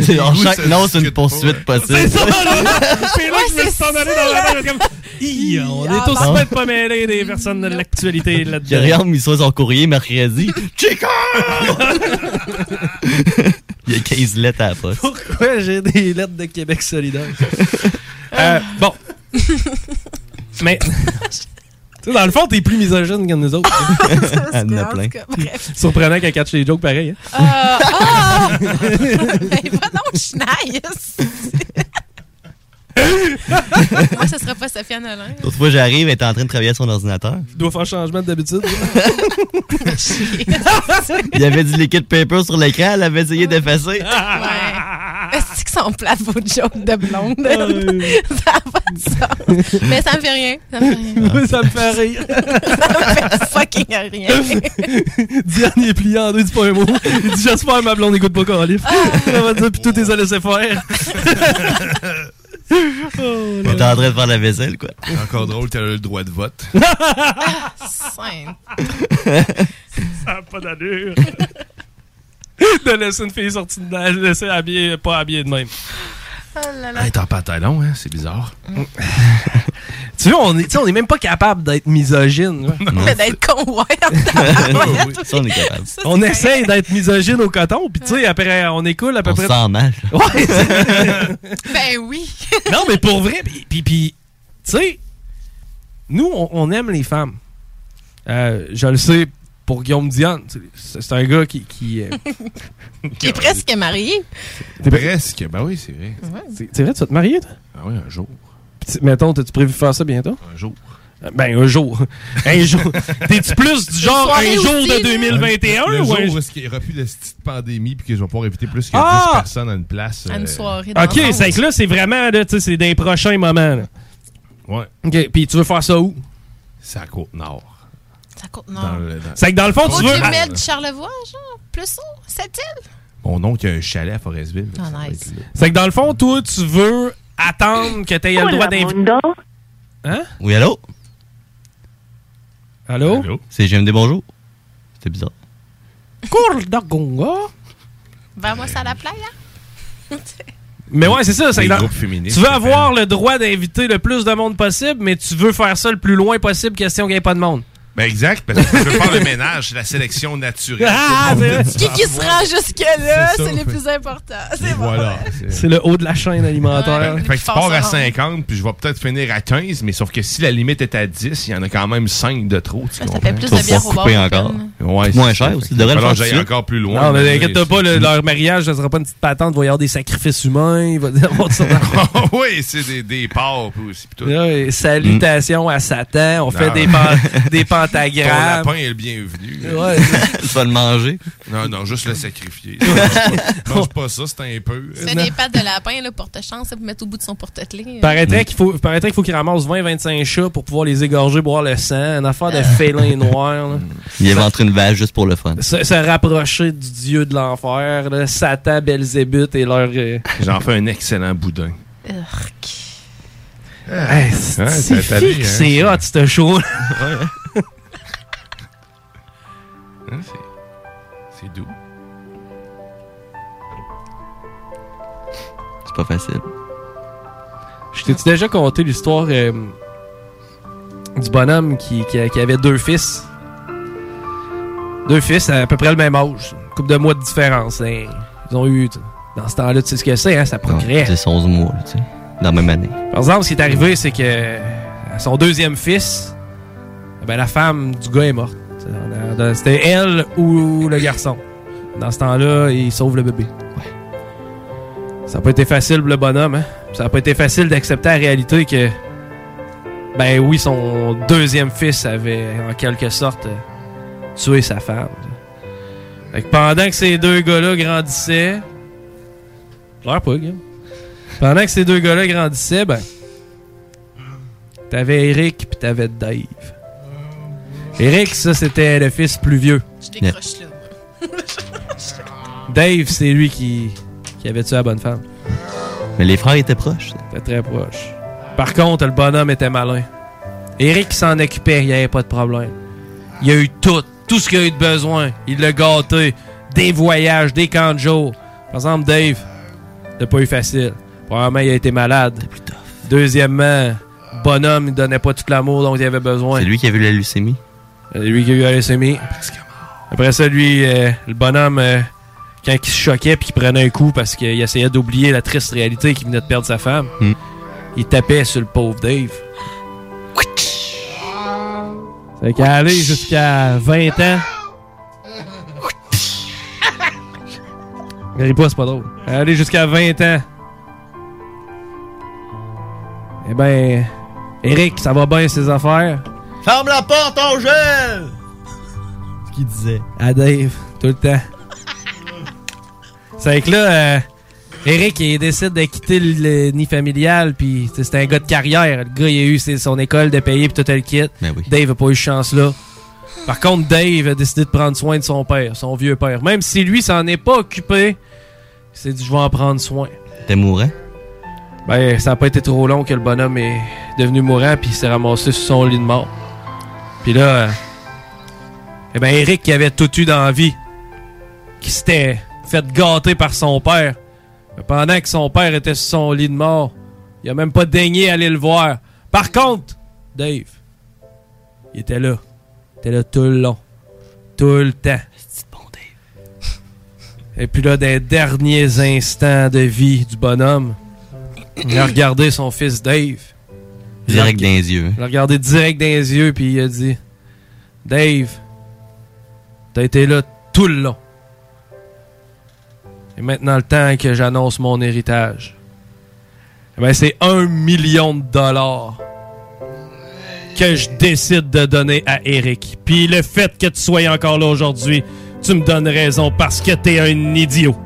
C'est genre chaque non, c'est une poursuite possible. c'est ça, là! [LAUGHS] C'est là Ouais, que je me suis en allé dans la tête. comme, Hi, On est Ah, tous bah. peut-être pas mêlés des personnes de l'actualité J'ai là-dedans. rien mis sur son courrier mercredi. Chico! [LAUGHS] Il y a 15 lettres à la poste. Pourquoi j'ai des lettres de Québec solidaire? [LAUGHS] Euh, bon. Mais... [LAUGHS] tu sais, dans le fond, t'es plus misogyne que nous autres. [LAUGHS] Elle en a plein. cas, bref. Surprenant qu'elle catch les jokes pareil. hein. Ah! ah! Ben, va donc! [LAUGHS] Moi, ce sera pas Sophia Nolin. L'autre fois, j'arrive, elle est en train de travailler à son ordinateur. Tu dois faire changement d'habitude. Il y avait du liquid paper sur l'écran, elle avait essayé d'effacer. Ouais. Est-ce que sont plates vos jokes de blonde? ça n'a pas de sens. Mais ça me fait rien. Ça me fait rien. Ça me fait rire. [LAUGHS] ça me fait fucking rien. Diane, il est plié en deux, dis pas un mot. Il dit J'espère ma blonde n'écoute pas Calif. Elle va dire Puis tout est à laisser faire. [LAUGHS] [LAUGHS] Oh, était en train de faire la vaisselle, quoi. Encore drôle, t'as le droit de vote. [LAUGHS] Simple. Ça n'a pas d'allure. [LAUGHS] de laisser une fille sortie de la laisser habiller, pas habillée de même. Oh là là. Hey, t'es en pantalon, hein? C'est bizarre. [LAUGHS] Tu vois, on est, tu sais, on est même pas capable d'être misogyne. Mais d'être con, ouais. [LAUGHS] Oui, ça, on est capable. On essaye d'être misogyne au coton, puis tu sais, après, on écoule à peu On près. se sent mal. [LAUGHS] Ouais, Ben oui. non, mais pour vrai, puis, puis, puis, tu sais, nous, on, on aime les femmes. Euh, je le sais pour Guillaume Diane. C'est un gars qui. qui euh, [LAUGHS] Qui est presque marié. Presque. Ben oui, c'est vrai. c'est c'est vrai, tu vas te marier, toi? Ah oui, un jour. Mettons, t'as-tu prévu faire ça bientôt? Un jour. Euh, Ben, un jour. [LAUGHS] un jour. T'es-tu plus du genre un jour aussi, de là? 2021 Le ou jour? un qu'il n'y aura plus de petite pandémie puis que je vais pouvoir éviter plus que Ah! 10 personnes à une place. À une euh, soirée Ok, c'est que là, c'est vraiment, là, tu sais, c'est les prochains moments. là. Ouais. Ok, puis tu veux faire ça où? C'est à Côte-Nord. Ça coûte Dans non. C'est que dans le fond, Au tu veux. Dumel de Charlevoix, genre? Plus haut? Cette-île? Mon oncle a un chalet à Forestville. Ah, nice. C'est que dans le fond, toi, tu veux attendre que tu aies le droit d'inviter. Hein? Oui, allô? Allô? Allô? C'est GMD, bonjour. C'était bizarre. Cour de Gonga. Va moi ça à la playa. Mais ouais, c'est ça. c'est Les que dans- Tu veux avoir le droit d'inviter le plus de monde possible, mais tu veux faire ça le plus loin possible, question qu'il n'y ait pas de monde. Ben exact, parce que je veux faire le ménage, c'est la sélection naturelle. Ah, Qui qui ah, se ouais. rend jusque-là, C'est le plus important. C'est bon. Voilà. C'est le haut de la chaîne alimentaire. Ouais. Fait que tu pars à rond. 50, puis je vais peut-être finir à 15, mais sauf que si la limite est à 10, il y en a quand même 5 de trop. Tu Ça fait plus de bière au bar. encore. Ouais, Moins cher aussi. Que tout j'aille encore plus loin. Non, mais c'est- pas, le- leur mariage, ça sera pas une petite patente, il va y avoir des sacrifices humains, il va y avoir ça. [LAUGHS] oui, c'est des, des porcs aussi. puis tout. Ouais, salutations à Satan, on fait Non. des, [LAUGHS] des Ton lapin est le bienvenu. Ouais. [LAUGHS] Tu vas le manger? Non, non, juste le sacrifier. mange, pas, mange pas ça, c'est un peu. Fais des pattes de lapin là, pour te chance pour mettre au bout de son porte-clés. Paraîtrait qu'il faut, paraîtrait qu'il faut qu'il ramasse 20-25 chats pour pouvoir les égorger, boire le sang. Une affaire de félin noir. là. Il invente une vache juste pour le fun. Se, se rapprocher du dieu de l'enfer, Satan, Belzébuth et leur. euh, J'en fais un excellent boudin. Urk. Hey, c'est c'est hein, c'est hot, ce show. Hein, c'est doux. C'est pas facile. Je t'ai déjà conté l'histoire euh, du bonhomme qui, avait deux fils? Deux fils à, peu près le même âge. Une couple de mois de différence. Hein. Ils ont eu, dans ce temps-là, tu sais ce que c'est, hein, ça progresse. C'est 11 mois, tu sais, dans la même année. Par exemple, ce qui est arrivé, c'est que son deuxième fils, ben, la femme du gars est morte. On a- C'était elle ou le garçon. Dans ce temps-là, il sauve le bébé. Ça n'a pas été facile pour le bonhomme. Hein? Ça n'a pas été facile d'accepter la réalité que, ben oui, son deuxième fils avait en quelque sorte euh, tué sa femme. Fait que pendant que ces deux gars-là grandissaient, pleure pas, Guillaume. Pendant que ces deux gars-là grandissaient, ben, t'avais Eric puis t'avais Dave. Eric, ça, c'était le fils plus vieux. Je décroche là. [LAUGHS] Dave, c'est lui qui, qui avait tué la bonne femme. Mais les frères étaient proches. C'était très proche. Par contre, le bonhomme était malin. Eric s'en occupait, il n'y avait pas de problème. Il a eu tout, tout ce qu'il a eu de besoin. Il l'a gâté. Des voyages, des camps de jour. Par exemple, Dave, n'a pas eu facile. Premièrement, il a été malade. Deuxièmement, bonhomme, il donnait pas tout l'amour dont il avait besoin. C'est lui qui a vu la leucémie. C'est lui qui a eu la leucémie. Après ça, lui, euh, le bonhomme, euh, quand il se choquait puis qu'il prenait un coup parce qu'il essayait d'oublier la triste réalité qu'il venait de perdre sa femme, Hmm. il tapait sur le pauvre Dave. Fait qu'à aller jusqu'à 20 ans. Ris pas, c'est pas drôle. À aller jusqu'à 20 ans. Eh ben, Eric, ça va bien ses affaires? Ferme la porte, Angèle! Ce qu'il disait. À Dave, tout le temps. C'est que là, euh, Eric, il décide de quitter le, le nid familial, puis c'était un gars de carrière. Le gars, il a eu ses- son école de payer, puis tout le kit. Ben oui. Dave a pas eu chance là. Par contre, Dave a décidé de prendre soin de son père, son vieux père. Même si lui s'en est pas occupé, il s'est dit, je vais en prendre soin. T'es mourant? Ben, ça a pas été trop long que le bonhomme est devenu mourant, puis il s'est ramassé sur son lit de mort. Puis là, euh, eh ben, Eric qui avait tout eu dans la vie, qui s'était fait gâter par son père, mais pendant que son père était sur son lit de mort, il a même pas daigné aller le voir. Par contre, Dave, il était là. Il était là tout le long. Tout le temps. Et puis là, des derniers instants de vie du bonhomme, il a regardé son fils Dave. Direct dans les yeux. Il l'a regardé direct dans les yeux, puis il a dit Dave, t'as été là tout le long. Et maintenant, le temps que j'annonce mon héritage, eh ben, c'est un million de dollars que je décide de donner à Eric. Puis le fait que tu sois encore là aujourd'hui, tu me donnes raison parce que t'es un idiot.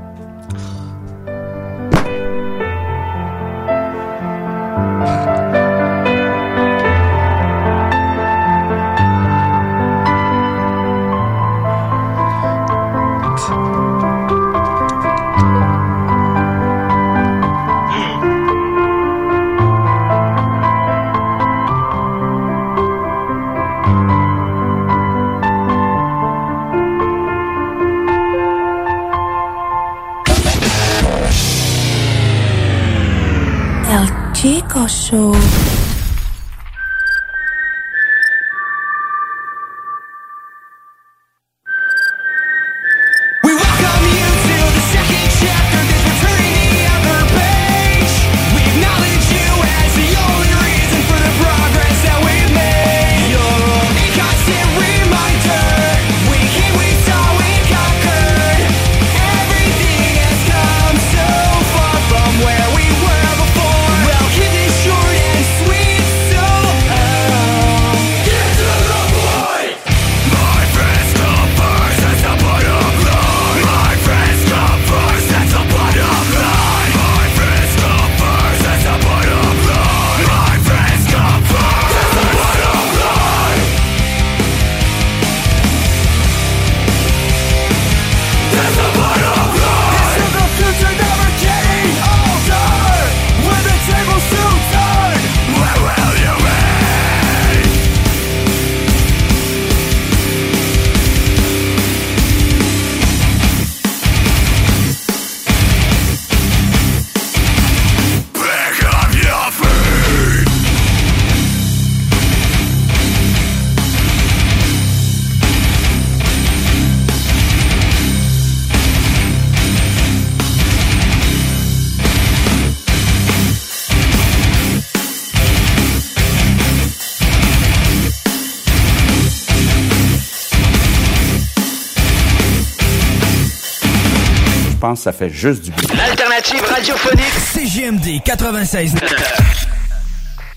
Fait juste du bien. L'alternative radiophonique CGMD 96.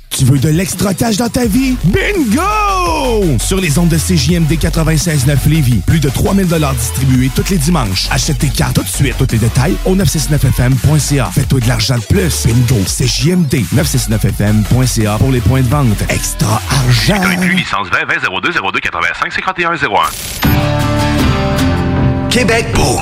Tu veux de l'extra cash dans ta vie? Bingo! Sur les ondes de CJMD 96.9 Lévis, plus de 3000 distribués tous les dimanches. Achète tes cartes tout de suite. Tous les détails au 969FM.ca. Fais-toi de l'argent de plus. Bingo! CJMD 969FM.ca pour les points de vente. Extra argent! Inclus licence 20 20 02 02 85 51 01. Québec beau.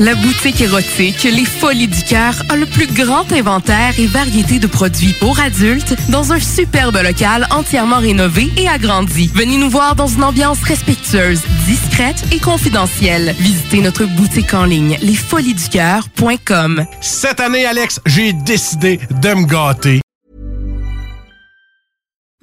La boutique érotique Les Folies du Cœur a le plus grand inventaire et variété de produits pour adultes dans un superbe local entièrement rénové et agrandi. Venez nous voir dans une ambiance respectueuse, discrète et confidentielle. Visitez notre boutique en ligne lesfoliesducoeur.com. Cette année, Alex, j'ai décidé de me gâter.